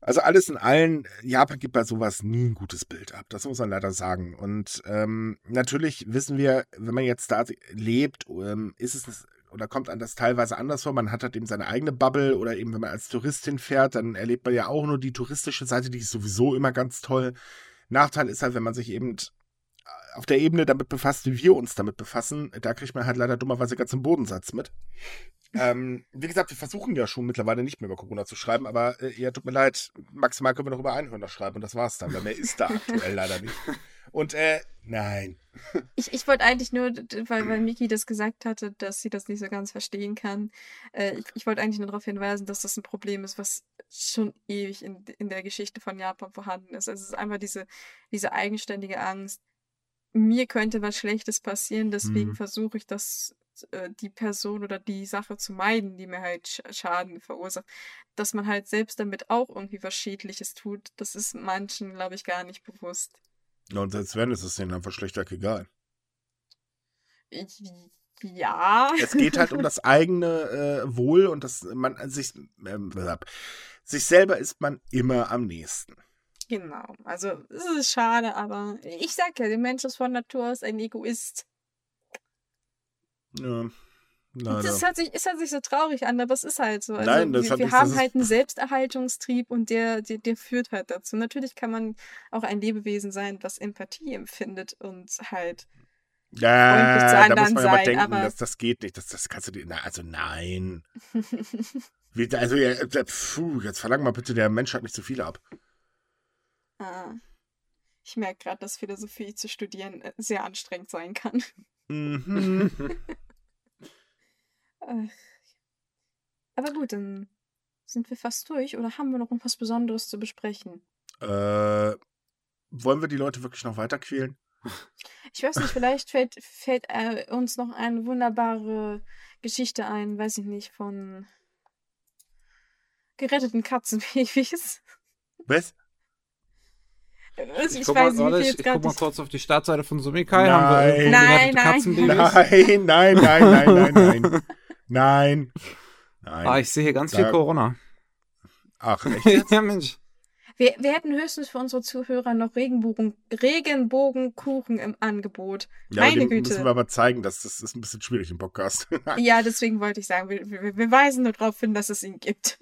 Also alles in allen, Japan gibt bei sowas nie ein gutes Bild ab. Das muss man leider sagen. Und ähm, natürlich wissen wir, wenn man jetzt da lebt, ähm, ist es oder kommt an das teilweise anders vor. Man hat halt eben seine eigene Bubble oder eben, wenn man als Touristin fährt, dann erlebt man ja auch nur die touristische Seite, die ist sowieso immer ganz toll. Nachteil ist halt, wenn man sich eben auf der Ebene damit befasst, wie wir uns damit befassen, da kriegt man halt leider dummerweise ganz im Bodensatz mit. Ähm, wie gesagt, wir versuchen ja schon mittlerweile nicht mehr über Corona zu schreiben, aber äh, ja, tut mir leid, maximal können wir noch über Einhörner schreiben und das war's dann, weil mehr ist da aktuell leider nicht. Und äh, nein.
Ich, ich wollte eigentlich nur, weil, weil Miki das gesagt hatte, dass sie das nicht so ganz verstehen kann, äh, ich, ich wollte eigentlich nur darauf hinweisen, dass das ein Problem ist, was schon ewig in, in der Geschichte von Japan vorhanden ist. Also es ist einfach diese, diese eigenständige Angst, mir könnte was Schlechtes passieren, deswegen mhm. versuche ich das, äh, die Person oder die Sache zu meiden, die mir halt Sch Schaden verursacht. Dass man halt selbst damit auch irgendwie was Schädliches tut, das ist manchen, glaube ich, gar nicht bewusst.
Ja, und selbst wenn, ist es denen einfach schlechter egal.
Ja.
Es geht halt um das eigene äh, Wohl und das man sich ähm, sich selber ist man immer am nächsten.
Genau. Also es ist schade, aber ich sag ja, der Mensch ist von Natur aus ein Egoist.
Ja.
Leider. Das hört, sich, es hört sich so traurig an, aber es ist halt so. Also
Nein, das
wir,
hat
wir haben halt einen Selbsterhaltungstrieb und der, der, der führt halt dazu. Natürlich kann man auch ein Lebewesen sein, was Empathie empfindet und halt.
Ja, da muss man ja mal denken,
aber-
das, das geht nicht. Das, das kannst du dir. Na, also nein. Also, ja, äh, puh, jetzt verlang mal bitte, der Mensch hat nicht zu viel ab.
Ah. Ich merke gerade, dass Philosophie zu studieren äh, sehr anstrengend sein kann.
Mhm.
Aber gut, dann sind wir fast durch oder haben wir noch was Besonderes zu besprechen?
äh, wollen wir die Leute wirklich noch weiter quälen?
Ich weiß nicht, vielleicht fällt, fällt äh, uns noch eine wunderbare Geschichte ein, weiß ich nicht, von geretteten Katzenbabys.
Was?
Also, ich
guck mal,
weiß nicht,
ich, ich guck mal kurz auf die Startseite von Sumikai.
Nein.
Haben wir irgendwo
Nein, nein.
Nein, nein, nein, nein, nein, nein. Nein.
Ah, ich sehe hier ganz
Da-
viel Corona.
Ach, echt?
ja, Mensch.
Wir, wir hätten höchstens für unsere Zuhörer noch Regenbogen, Regenbogenkuchen im Angebot.
Ja,
Meine Güte.
müssen wir aber zeigen, dass das ist ein bisschen schwierig im Podcast.
Ja, deswegen wollte ich sagen, wir, wir, wir weisen nur darauf hin, dass es ihn gibt.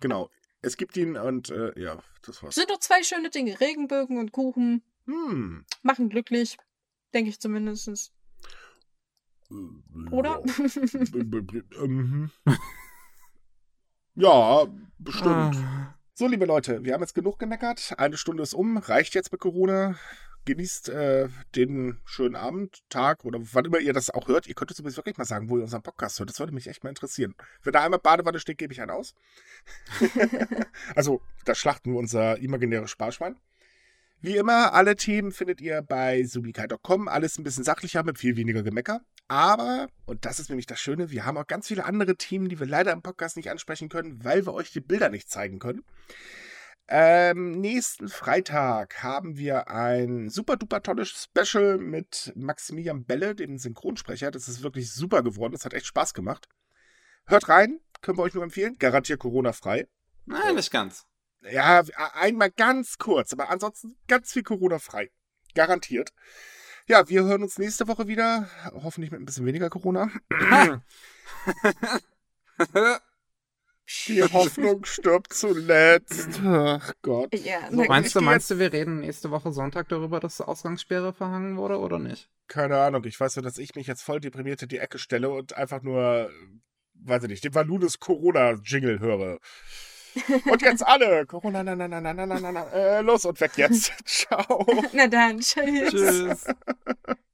genau. Es gibt ihn und äh, ja, das war's.
Sind doch zwei schöne Dinge. Regenbögen und Kuchen
Hm.
machen glücklich. Denke ich zumindest. Oder?
Ja. Mhm. ja, bestimmt.
Ah.
So, liebe Leute, wir haben jetzt genug gemeckert. Eine Stunde ist um. Reicht jetzt mit Corona. Genießt äh, den schönen Abend, Tag oder wann immer ihr das auch hört. Ihr könnt uns übrigens wirklich mal sagen, wo ihr unseren Podcast hört. Das würde mich echt mal interessieren. Wenn da einmal Badewanne steht, gebe ich einen aus. also, da schlachten wir unser imaginäres Sparschwein. Wie immer, alle Themen findet ihr bei subikai.com. Alles ein bisschen sachlicher, mit viel weniger Gemecker. Aber, und das ist nämlich das Schöne, wir haben auch ganz viele andere Themen, die wir leider im Podcast nicht ansprechen können, weil wir euch die Bilder nicht zeigen können. Ähm, nächsten Freitag haben wir ein super duper tolles Special mit Maximilian Belle, dem Synchronsprecher. Das ist wirklich super geworden. Das hat echt Spaß gemacht. Hört rein, können wir euch nur empfehlen. Garantiert Corona-frei.
Nein, nicht ganz.
Ja, einmal ganz kurz, aber ansonsten ganz viel Corona-frei. Garantiert. Ja, wir hören uns nächste Woche wieder. Hoffentlich mit ein bisschen weniger Corona. Die Hoffnung stirbt zuletzt. Ach Gott.
ja,
So,
meinst du, meinst du, wir reden nächste Woche Sonntag darüber, dass Ausgangssperre verhangen wurde oder nicht?
Keine Ahnung. Ich weiß nur, dass ich mich jetzt voll deprimiert in die Ecke stelle und einfach nur, weiß ich nicht, den Valudes Corona-Jingle höre. Und jetzt alle. Corona, na, na, na, na, na, na, na, na. Äh, los und weg jetzt. Ciao.
na dann, tschüss.
Tschüss.